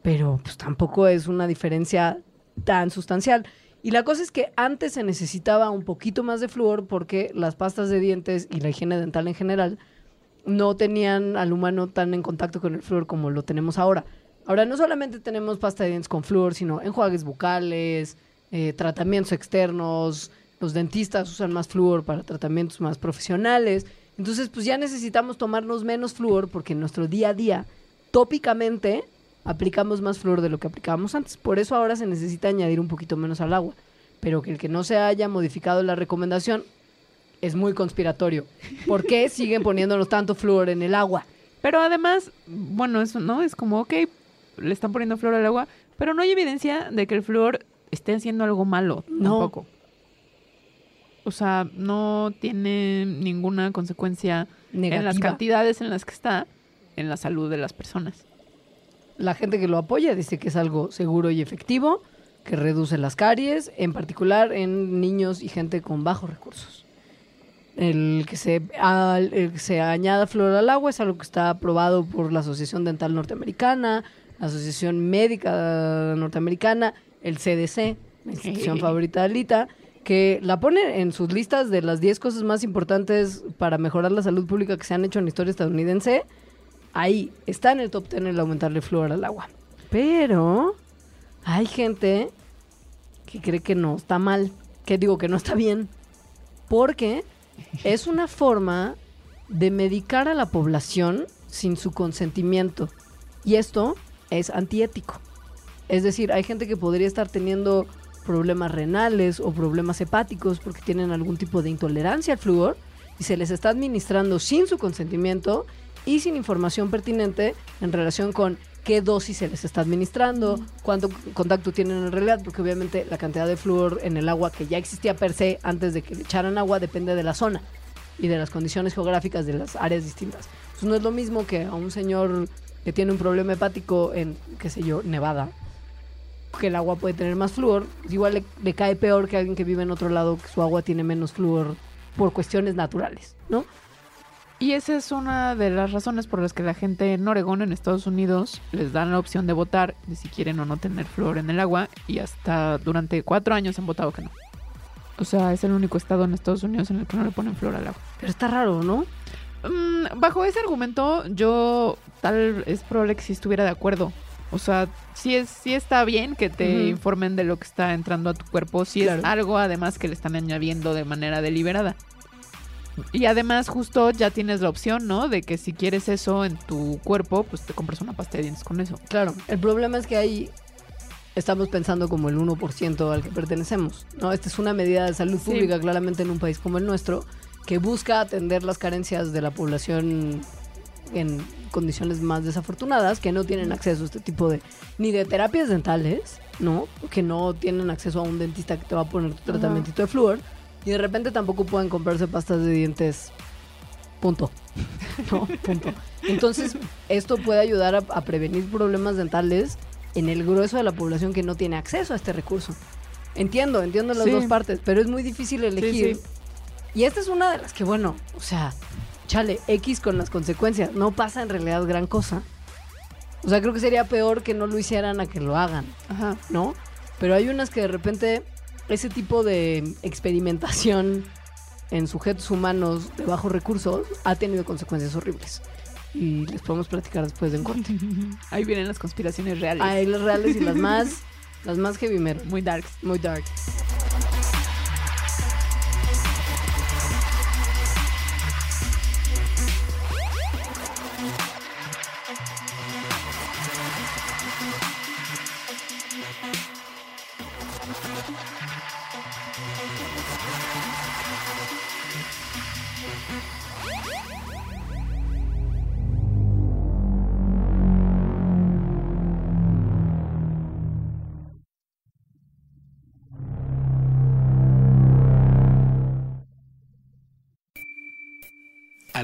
pero pues tampoco es una diferencia tan sustancial. Y la cosa es que antes se necesitaba un poquito más de flúor porque las pastas de dientes y la higiene dental en general no tenían al humano tan en contacto con el flúor como lo tenemos ahora. Ahora no solamente tenemos pasta de dientes con flúor, sino enjuagues bucales, eh, tratamientos externos, los dentistas usan más flúor para tratamientos más profesionales. Entonces, pues ya necesitamos tomarnos menos flúor porque en nuestro día a día, tópicamente, aplicamos más flúor de lo que aplicábamos antes. Por eso ahora se necesita añadir un poquito menos al agua. Pero que el que no se haya modificado la recomendación es muy conspiratorio. ¿Por qué siguen poniéndonos tanto flúor en el agua? Pero además, bueno, eso no es como, ok, le están poniendo flúor al agua, pero no hay evidencia de que el flúor esté haciendo algo malo No. tampoco. O sea, no tiene ninguna consecuencia en las Negativa. cantidades en las que está en la salud de las personas. La gente que lo apoya dice que es algo seguro y efectivo, que reduce las caries, en particular en niños y gente con bajos recursos. El que se, al- el que se añada flúor al agua es algo que está aprobado por la Asociación Dental Norteamericana, la Asociación Médica Norteamericana, el CDC, la institución favorita de Alita, que la pone en sus listas de las 10 cosas más importantes para mejorar la salud pública que se han hecho en la historia estadounidense. Ahí está en el top 10 el aumentarle flúor al agua. Pero hay gente que cree que no está mal, que digo que no está bien, porque es una forma de medicar a la población sin su consentimiento. Y esto es antiético. Es decir, hay gente que podría estar teniendo problemas renales o problemas hepáticos porque tienen algún tipo de intolerancia al flúor y se les está administrando sin su consentimiento y sin información pertinente en relación con qué dosis se les está administrando, cuánto contacto tienen en realidad, porque obviamente la cantidad de flúor en el agua que ya existía per se antes de que le echaran agua depende de la zona y de las condiciones geográficas de las áreas distintas. Pues no es lo mismo que a un señor que tiene un problema hepático en, qué sé yo, Nevada, que el agua puede tener más flúor, igual le, le cae peor que alguien que vive en otro lado que su agua tiene menos flúor por cuestiones naturales, ¿no? Y esa es una de las razones por las que la gente en Oregón, en Estados Unidos, les dan la opción de votar de si quieren o no tener flúor en el agua y hasta durante cuatro años han votado que no. O sea, es el único estado en Estados Unidos en el que no le ponen flúor al agua. Pero está raro, ¿no? Mm, bajo ese argumento, yo tal es probable que sí estuviera de acuerdo. O sea, sí, es, sí está bien que te informen de lo que está entrando a tu cuerpo. Si es Claro. algo, además, que le están añadiendo de manera deliberada. Y además, justo ya tienes la opción, ¿no? De que si quieres eso en tu cuerpo, pues te compras una pasta de dientes con eso. Claro, el problema es que ahí estamos pensando como el 1% al que pertenecemos, ¿no? Esta es una medida de salud Sí. pública claramente en un país como el nuestro que busca atender las carencias de la población en condiciones más desafortunadas que no tienen acceso a este tipo de ni de terapias dentales, ¿no? Que no tienen acceso a un dentista que te va a poner tu tratamiento de flúor y de repente tampoco pueden comprarse pastas de dientes punto. No, punto. Entonces, esto puede ayudar a, a prevenir problemas dentales en el grueso de la población que no tiene acceso a este recurso. Entiendo, entiendo las Sí. dos partes, pero es muy difícil elegir. sí. Y esta es una de las que, bueno, o sea, chale, X con las consecuencias. No pasa en realidad gran cosa. O sea, creo que sería peor que no lo hicieran a que lo hagan, Ajá. ¿no? Pero hay unas que de repente ese tipo de experimentación en sujetos humanos de bajos recursos ha tenido consecuencias horribles. Y les podemos platicar después de en corte. Ahí vienen las conspiraciones reales. Hay las reales y las más, las más heavy metal, Muy darks. muy dark.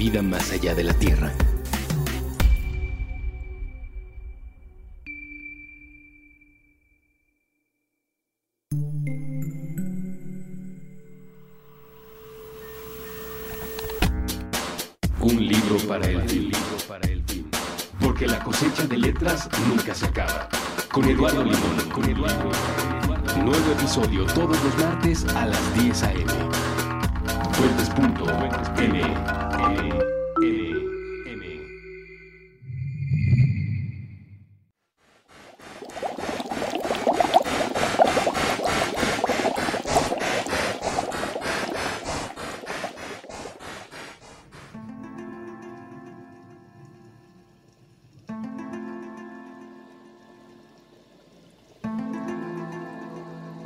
vida más allá de la Tierra. Un libro para el fin. Porque la cosecha de letras nunca se acaba. Con Eduardo Limón. Nuevo episodio todos los martes a las 10 a.m. Fuentes.m.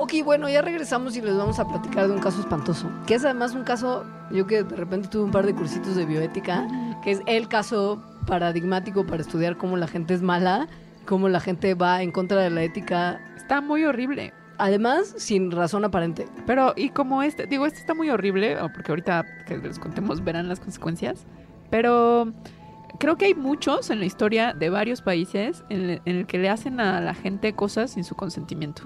Ok, bueno, ya regresamos y les vamos a platicar de un caso espantoso. Que es además un caso, yo que de repente tuve un par de cursitos de bioética, que es el caso paradigmático para estudiar cómo la gente es mala, cómo la gente va en contra de la ética, Está muy horrible. además sin razón aparente. Pero, y como este, digo, este está muy horrible, porque ahorita que les contemos verán las consecuencias, pero creo que hay muchos en la historia de varios países en, el- en el que le hacen a la gente cosas sin su consentimiento.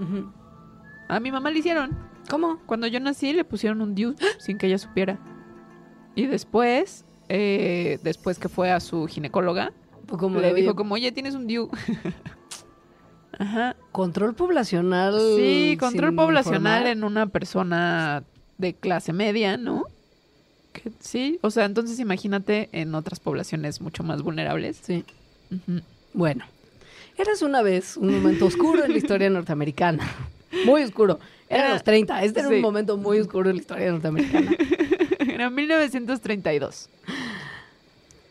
A mi mamá le hicieron. ¿Cómo? Cuando yo nací le pusieron un DIU sin que ella supiera. Y después, eh, después que fue a su ginecóloga, como le dijo como, oye, tienes un DIU. Ajá. control poblacional. Sí, control poblacional informar. en una persona de clase media, ¿no? Que- sí, o sea, entonces imagínate en otras poblaciones mucho más vulnerables. Sí. Bueno, eras una vez un momento oscuro en la historia norteamericana. Muy oscuro. Eran Era- los 30. Este era sí. un momento muy oscuro en la historia norteamericana. Era 1932.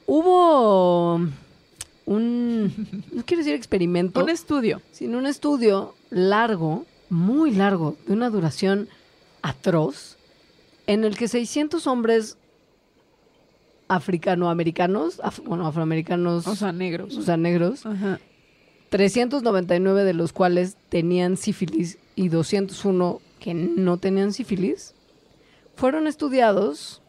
Hubo un, no quiero decir experimento, Un estudio. sino un estudio largo, muy largo, de una duración atroz, en el que 600 hombres africanoamericanos, af- bueno, afroamericanos, O sea, negros. o sea, negros, Ajá. 399 de los cuales tenían sífilis y 201 que no tenían sífilis, fueron estudiados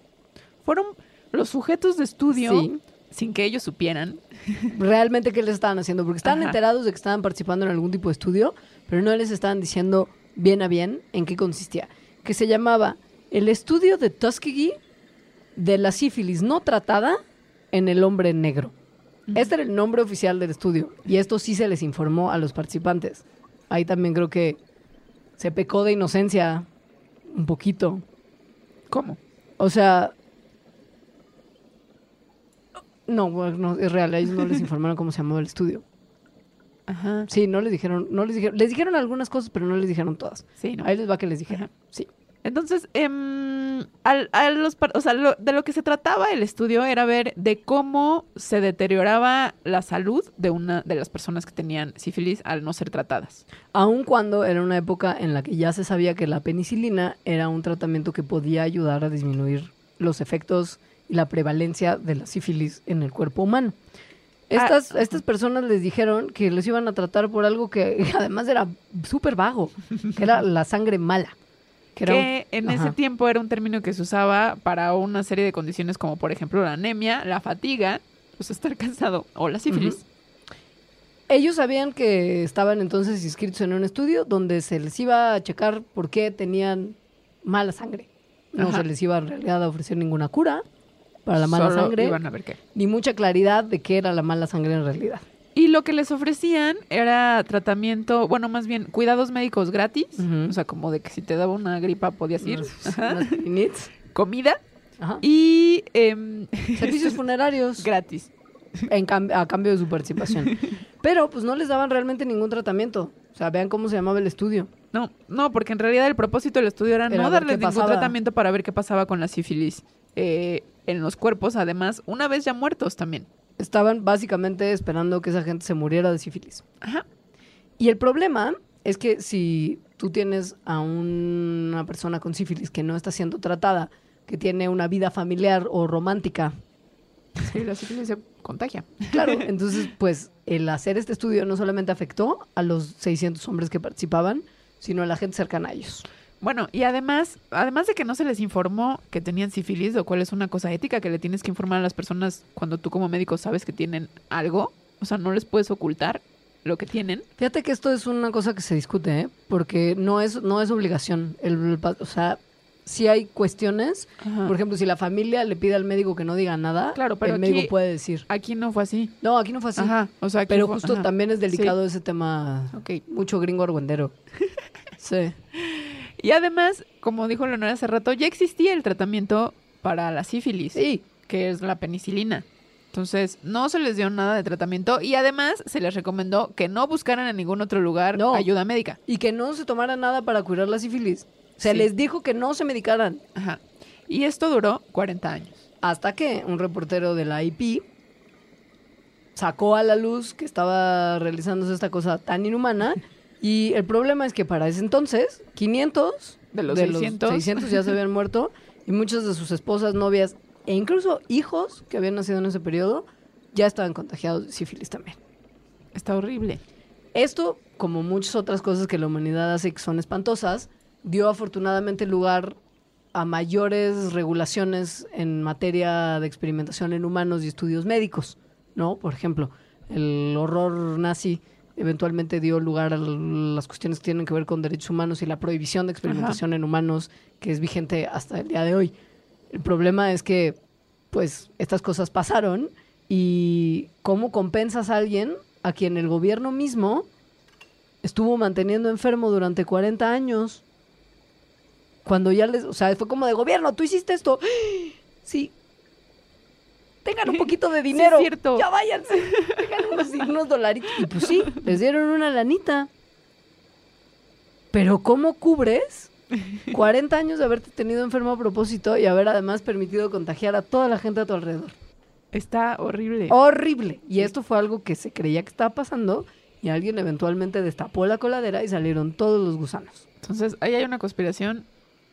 Fueron los sujetos de estudio, Sí. sin que ellos supieran. realmente qué les estaban haciendo, porque estaban Ajá. enterados de que estaban participando en algún tipo de estudio, pero no les estaban diciendo bien a bien en qué consistía, que se llamaba el estudio de Tuskegee de la sífilis no tratada en el hombre negro. Este era el nombre oficial del estudio y esto sí se les informó a los participantes. Ahí también creo que se pecó de inocencia un poquito. ¿Cómo? O sea. No, bueno, es real, ellos no les informaron cómo se llamaba el estudio. Ajá. Sí, no les dijeron, no les dijeron, les dijeron algunas cosas, pero no les dijeron todas. Sí, ¿no? Ahí les va que les dijeron. Sí. Entonces, em, al- a los, par- o sea, lo- de lo que se trataba el estudio era ver de cómo se deterioraba la salud de una de las personas que tenían sífilis al no ser tratadas. Aun cuando era una época en la que ya se sabía que la penicilina era un tratamiento que podía ayudar a disminuir los efectos y la prevalencia de la sífilis en el cuerpo humano. Estas, Ah. estas personas les dijeron que los iban a tratar por algo que además era súper vago, que era la sangre mala. Que un- en Ajá. ese tiempo era un término que se usaba para una serie de condiciones como por ejemplo la anemia, la fatiga, pues estar cansado o la sífilis. Ellos sabían que estaban entonces inscritos en un estudio donde se les iba a checar por qué tenían mala sangre. No Ajá. se les iba en realidad a ofrecer ninguna cura para la mala Solo sangre, iban a ver qué. ni mucha claridad de qué era la mala sangre en realidad. Y lo que les ofrecían era tratamiento, bueno, más bien cuidados médicos gratis, o sea, como de que si te daba una gripa podías ir, Ajá. comida Ajá. y em, Servicios funerarios gratis. en cam- a cambio de su participación. Pero pues no les daban realmente ningún tratamiento. O sea, vean cómo se llamaba el estudio. No, no, porque en realidad el propósito del estudio era, Era no darles ningún pasaba. tratamiento para ver qué pasaba con la sífilis eh, en los cuerpos, además, una vez ya muertos también. Estaban básicamente esperando que esa gente se muriera de sífilis. Ajá. Y el problema es que si tú tienes a una persona con sífilis que no está siendo tratada, que tiene una vida familiar o romántica, Sí, la sífilis se contagia. claro, entonces pues el hacer este estudio no solamente afectó a los 600 hombres que participaban, sino a la gente cercana a ellos. Bueno, y además, además de que no se les informó que tenían sífilis, lo cual es una cosa ética que le tienes que informar a las personas cuando tú como médico sabes que tienen algo, o sea, no les puedes ocultar lo que tienen. Fíjate que esto es una cosa que se discute, ¿eh? porque no es, no es obligación. El, o sea, si hay cuestiones, por ejemplo, si la familia le pide al médico que no diga nada, Claro, pero el médico puede decir. Aquí no fue así. No, aquí no fue así. Ajá, o sea, aquí Pero fue- justo ajá. también es delicado ese tema. Mucho gringo argüendero. Sí. Y además, como dijo Leonora hace rato, ya existía el tratamiento para la sífilis, Sí. que es la penicilina. Entonces, no se les dio nada de tratamiento y además se les recomendó que no buscaran en ningún otro lugar No. ayuda médica. Y que no se tomara nada para curar la sífilis. Se Sí. les dijo que no se medicaran. Ajá. Y esto duró 40 años. Hasta que un reportero de la IP sacó a la luz que estaba realizándose esta cosa tan inhumana Y el problema es que para ese entonces, 500 De los 600. 600 ya se habían muerto y muchas de sus esposas, novias e incluso hijos que habían nacido en ese periodo ya estaban contagiados de sífilis también. Está horrible. Esto, como muchas otras cosas que la humanidad hace que son espantosas, dio afortunadamente lugar a mayores regulaciones en materia de experimentación en humanos y estudios médicos, ¿no? Por ejemplo, el horror nazi eventualmente dio lugar a las cuestiones que tienen que ver con derechos humanos y la prohibición de experimentación en humanos que es vigente hasta el día de hoy. El problema es que, pues, estas cosas pasaron y ¿cómo compensas a alguien a quien el gobierno mismo estuvo manteniendo enfermo durante 40 años? Cuando ya les, o sea, fue como de gobierno, tú hiciste esto. Sí. Tengan un poquito de dinero. es cierto. Ya váyanse. Tengan unos, unos dolaritos. Y pues sí, les dieron una lanita. Pero ¿cómo cubres 40 años de haberte tenido enfermo a propósito y haber además permitido contagiar a toda la gente a tu alrededor? Está horrible. Horrible. Y esto fue algo que se creía que estaba pasando y alguien eventualmente destapó la coladera y salieron todos los gusanos. Entonces, ahí hay una conspiración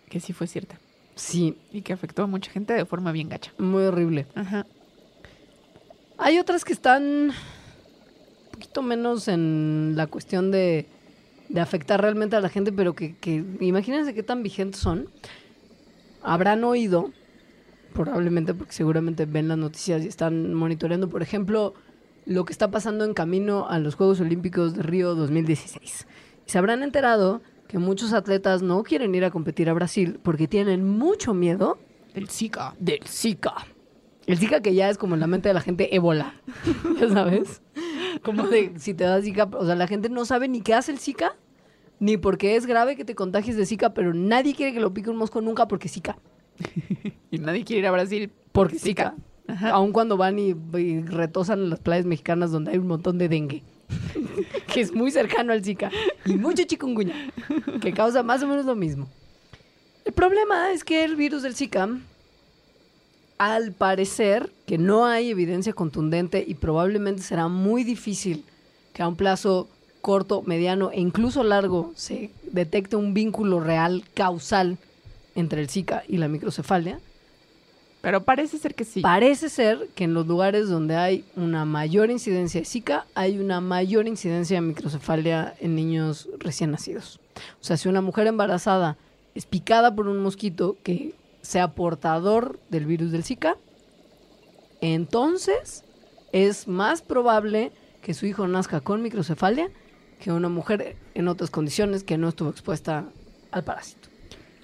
que sí fue cierta Sí, y que afectó a mucha gente de forma bien gacha. muy horrible. Ajá. Hay otras que están un poquito menos en la cuestión de, de afectar realmente a la gente, pero que, que imagínense qué tan vigentes son. Habrán oído, probablemente porque seguramente ven las noticias y están monitoreando, por ejemplo, lo que está pasando en camino a los Juegos Olímpicos de Río 2016. Y se habrán enterado que muchos atletas no quieren ir a competir a Brasil porque tienen mucho miedo El Zika. del Zika. El Zika que ya es como en la mente de la gente ébola, ya sabes. Como de si te da Zika, o sea, la gente no sabe ni qué hace el Zika, ni por qué es grave que te contagies de Zika, pero nadie quiere que lo pique un mosco nunca porque Zika. Y nadie quiere ir a Brasil Porque Zika. Aun cuando van y, y retosan en las playas mexicanas donde hay un montón de dengue. que es muy cercano al Zika. Y mucho chikungunya. Que causa más o menos lo mismo. El problema es que el virus del Zika, al parecer, que no hay evidencia contundente y probablemente será muy difícil que a un plazo corto, mediano e incluso largo se detecte un vínculo real, causal, entre el Zika y la microcefalia. Pero parece ser que sí. Parece ser que en los lugares donde hay una mayor incidencia de Zika, hay una mayor incidencia de microcefalia en niños recién nacidos. O sea, si una mujer embarazada es picada por un mosquito que sea portador del virus del Zika, entonces es más probable que su hijo nazca con microcefalia que una mujer en otras condiciones que no estuvo expuesta al parásito.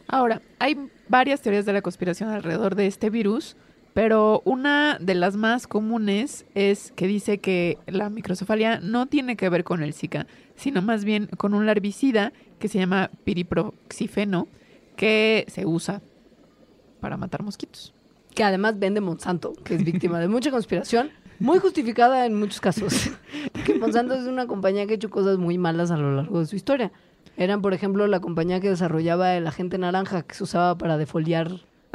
Ahora, hay varias teorías de la conspiración alrededor de este virus, pero una de las más comunes es que dice que la microcefalia no tiene que ver con el Zika, sino más bien con un larvicida que se llama piriproxifeno, que se usa para matar mosquitos. que además vende Monsanto, que es víctima de mucha conspiración, muy justificada en muchos casos. que Monsanto es una compañía que ha hecho cosas muy malas a lo largo de su historia. Eran, por ejemplo, la compañía que desarrollaba el agente naranja que se usaba para defoliar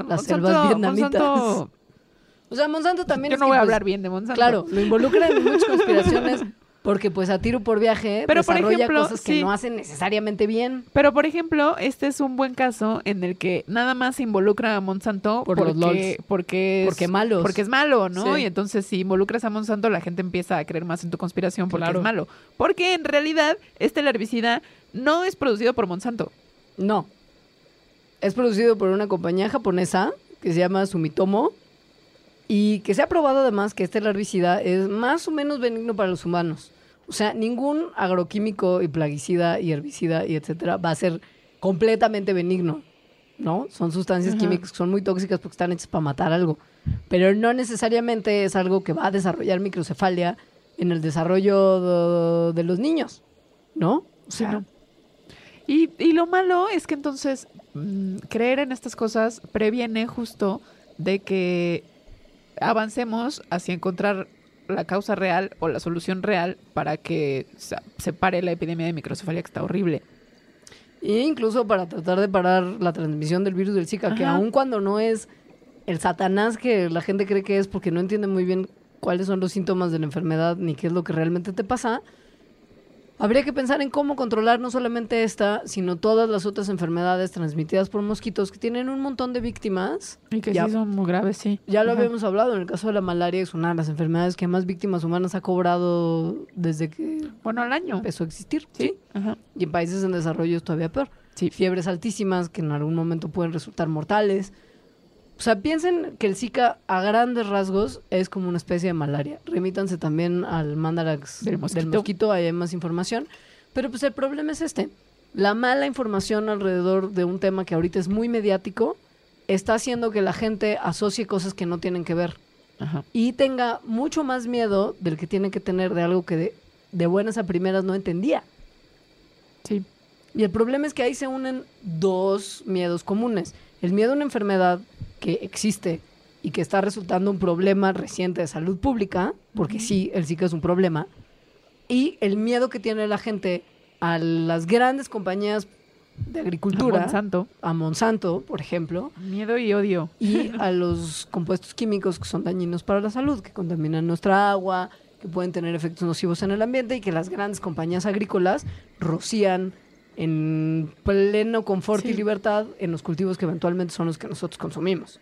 las selvas vietnamitas. Monsanto- O sea, Monsanto también yo es no que, voy a pues, hablar bien de Monsanto. Claro, lo involucran en muchas conspiraciones porque pues a tiro por viaje Pero, por desarrolla ejemplo, cosas que sí. no hacen necesariamente bien. Pero, por ejemplo, este es un buen caso en el que nada más se involucra a Monsanto Por los porque, LOLs. porque, es, Porque malos. Porque es malo, ¿no? Sí. Y entonces si involucras a Monsanto, la gente empieza a creer más en tu conspiración porque Claro. es malo. Porque en realidad, este herbicida no es producido por Monsanto. No. Es producido por una compañía japonesa que se llama Sumitomo y que se ha probado además que este herbicida es más o menos benigno para los humanos. O sea, ningún agroquímico y plaguicida y herbicida y etcétera va a ser completamente benigno, ¿no? Son sustancias Ajá. químicas que son muy tóxicas porque están hechas para matar algo, pero no necesariamente es algo que va a desarrollar microcefalia en el desarrollo de, los niños, ¿no? O sea, no. Y, y lo malo es que entonces mm, creer en estas cosas previene justo de que avancemos hacia encontrar la causa real o la solución real para que se pare la epidemia de microcefalia que está horrible. E incluso para tratar de parar la transmisión del virus del Zika, que aun cuando no es el satanás que la gente cree que es porque no entiende muy bien cuáles son los síntomas de la enfermedad ni qué es lo que realmente te pasa, Habría que pensar en cómo controlar no solamente esta, sino todas las otras enfermedades transmitidas por mosquitos que tienen un montón de víctimas. Y que Ya. sí son muy graves, sí. Ya lo Ajá. habíamos hablado, en el caso de la malaria es una de las enfermedades que más víctimas humanas ha cobrado desde que Bueno, al año. empezó a existir. Sí. Ajá. Y en países en desarrollo es todavía peor. Sí. Fiebres altísimas que en algún momento pueden resultar mortales. O sea, piensen que el Zika a grandes rasgos es como una especie de malaria. Remítanse también al mandarax Del mosquito. ahí hay más información. Pero pues el problema es este. La mala información alrededor de un tema que ahorita es muy mediático está haciendo que la gente asocie cosas que no tienen que ver Ajá. y tenga mucho más miedo del que tiene que tener de algo que de, de buenas a primeras no entendía. Sí. Y el problema es que ahí se unen dos miedos comunes. El miedo a una enfermedad que existe y que está resultando un problema reciente de salud pública, porque sí, el Zika es un problema, y el miedo que tiene la gente a las grandes compañías de agricultura, Monsanto. a Monsanto, por ejemplo, Miedo y odio. y a los compuestos químicos que son dañinos para la salud, que contaminan nuestra agua, que pueden tener efectos nocivos en el ambiente y que las grandes compañías agrícolas rocían en pleno confort y libertad en los cultivos que eventualmente son los que nosotros consumimos.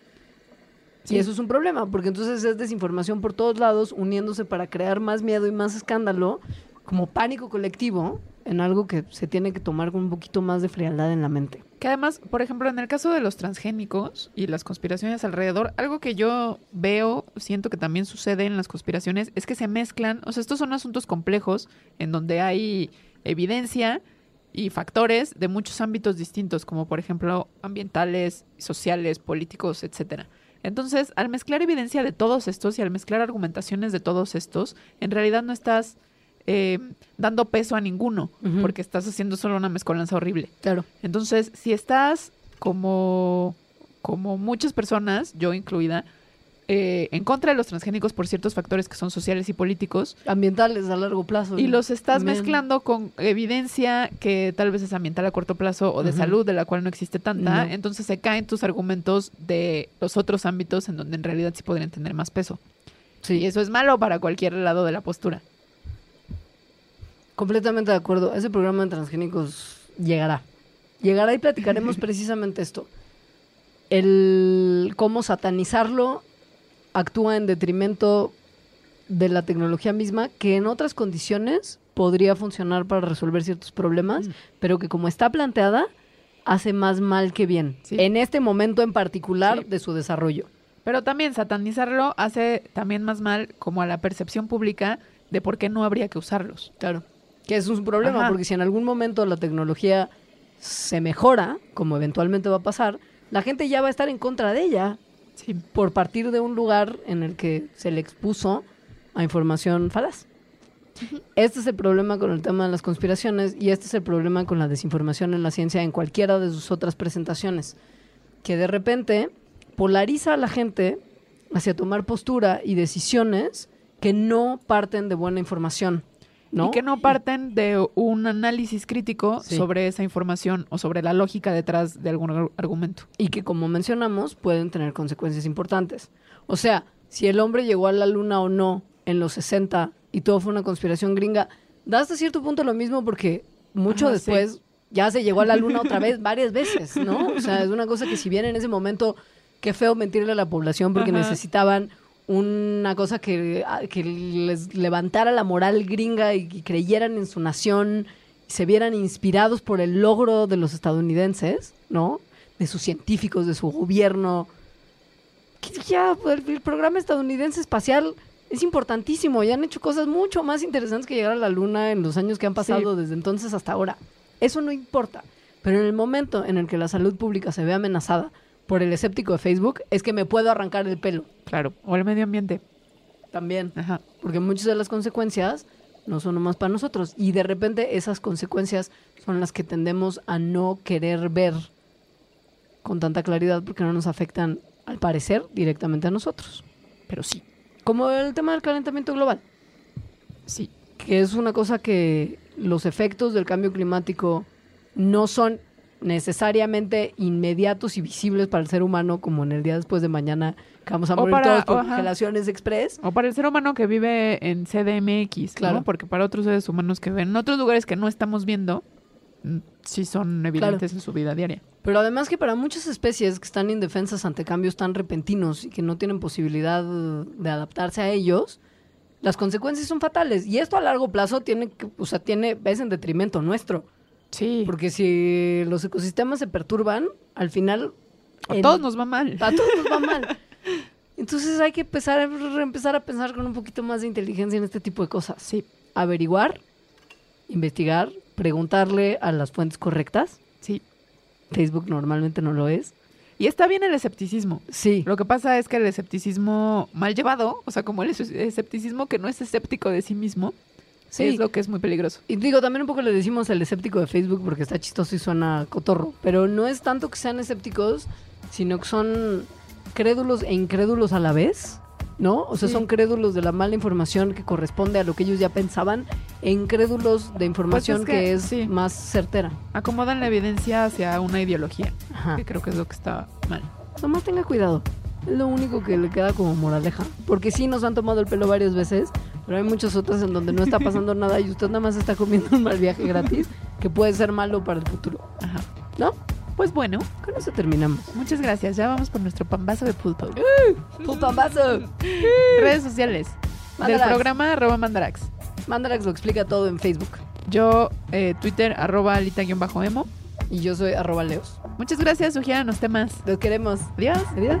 Sí. Y eso es un problema, porque entonces es desinformación por todos lados, uniéndose para crear más miedo y más escándalo, como pánico colectivo, en algo que se tiene que tomar con un poquito más de frialdad en la mente. Que además, por ejemplo, en el caso de los transgénicos y las conspiraciones alrededor, algo que yo veo, siento que también sucede en las conspiraciones, es que se mezclan, o sea, estos son asuntos complejos en donde hay evidencia y factores de muchos ámbitos distintos, como por ejemplo ambientales, sociales, políticos, etcétera. Entonces, al mezclar evidencia de todos estos y al mezclar argumentaciones de todos estos, en realidad no estás eh, dando peso a ninguno, porque estás haciendo solo una mezcolanza horrible. Claro. Entonces, si estás como, como muchas personas, yo incluida, eh, en contra de los transgénicos por ciertos factores que son sociales y políticos, Ambientales a largo plazo. y los estás También. mezclando con evidencia que tal vez es ambiental a corto plazo o de salud, de la cual no existe tanta, No. entonces se caen tus argumentos de los otros ámbitos en donde en realidad sí podrían tener más peso. Sí, Y eso es malo para cualquier lado de la postura. Completamente de acuerdo. Ese programa de transgénicos llegará. Llegará y platicaremos precisamente esto. El cómo satanizarlo actúa en detrimento de la tecnología misma, que en otras condiciones podría funcionar para resolver ciertos problemas, Mm. pero que como está planteada, hace más mal que bien. Sí. En este momento en particular Sí. de su desarrollo. Pero también satanizarlo hace también más mal como a la percepción pública de por qué no habría que usarlos. Claro. Que es un problema, Ajá. porque si en algún momento la tecnología se mejora, como eventualmente va a pasar, la gente ya va a estar en contra de ella Sí. por partir de un lugar en el que se le expuso a información falaz. Este es el problema con el tema de las conspiraciones y este es el problema con la desinformación en la ciencia en cualquiera de sus otras presentaciones, que de repente polariza a la gente hacia tomar postura y decisiones que no parten de buena información. ¿No? Y que no parten de un análisis crítico Sí. sobre esa información o sobre la lógica detrás de algún ar- argumento. y que como mencionamos pueden tener consecuencias importantes. O sea, si el hombre llegó a la luna o no en los 60 y todo fue una conspiración gringa, da hasta cierto punto lo mismo porque mucho sí. después ya se llegó a la luna otra vez varias veces, ¿no? O sea, es una cosa que si bien en ese momento qué feo mentirle a la población porque Ajá. necesitaban una cosa que, ah, que les levantara la moral gringa y, y creyeran en su nación y se vieran inspirados por el logro de los estadounidenses, ¿no? De sus científicos, de su gobierno. Que ya, el, el programa estadounidense espacial es importantísimo y han hecho cosas mucho más interesantes que llegar a la luna en los años que han pasado desde entonces hasta ahora. Eso no importa. Pero en el momento en el que la salud pública se ve amenazada por el escéptico de Facebook, es que me puedo arrancar el pelo Claro. O el medio ambiente. también. Ajá. Porque muchas de las consecuencias no son nomás para nosotros. Y de repente esas consecuencias son las que tendemos a no querer ver con tanta claridad porque no nos afectan, al parecer, directamente a nosotros. Pero sí. Como el tema del calentamiento global, Sí. que es una cosa que los efectos del cambio climático no son necesariamente inmediatos y visibles para el ser humano, como en el día después de mañana, que vamos a morir para- todos por ajá. express. O para el ser humano que vive en CDMX, Claro. ¿no? Porque para otros seres humanos que ven en otros lugares que no estamos viendo, mm, sí son evidentes en su vida diaria. Pero además que para muchas especies que están indefensas ante cambios tan repentinos y que no tienen posibilidad de adaptarse a ellos, las consecuencias son fatales. Y esto a largo plazo tiene, o sea, tiene, es en detrimento nuestro. Sí. Porque si los ecosistemas se perturban, al final... a en- todos nos va mal. a todos nos va mal. Entonces hay que empezar, a- empezar a pensar con un poquito más de inteligencia en este tipo de cosas. Sí. Averiguar, investigar, preguntarle a las fuentes correctas. Sí. Facebook normalmente no lo es. Y está bien el escepticismo. Sí. Lo que pasa es que el escepticismo mal llevado, o sea, como el es- escepticismo que no es escéptico de sí mismo, Sí. es lo que es muy peligroso. Y digo, también un poco le decimos el escéptico de Facebook porque está chistoso y suena cotorro. Pero no es tanto que sean escépticos, sino que son crédulos e incrédulos a la vez, ¿no? O sea, Sí. son crédulos de la mala información que corresponde a lo que ellos ya pensaban e incrédulos de información Pues que, que, es sí. más certera. Acomodan la evidencia hacia una ideología, Ajá. que creo que es lo que está mal. Nomás tenga cuidado. Es lo único que le queda como moraleja. Porque sí nos han tomado el pelo varias veces, pero hay muchas otras en donde no está pasando nada y usted nada más está comiendo un mal viaje gratis que puede ser malo para el futuro. Ajá. ¿No? Pues bueno, Con eso terminamos. muchas gracias. Ya vamos por nuestro pambazo de pulpo. ¡Pupambazo! Redes sociales. Mandarax. Del programa arroba mandarax. Mandarax lo explica todo en Facebook. Yo, eh, Twitter, arroba alita-emo. Y yo soy arroba leos. Muchas gracias, sugieran temas. Los queremos. Adiós. Adiós.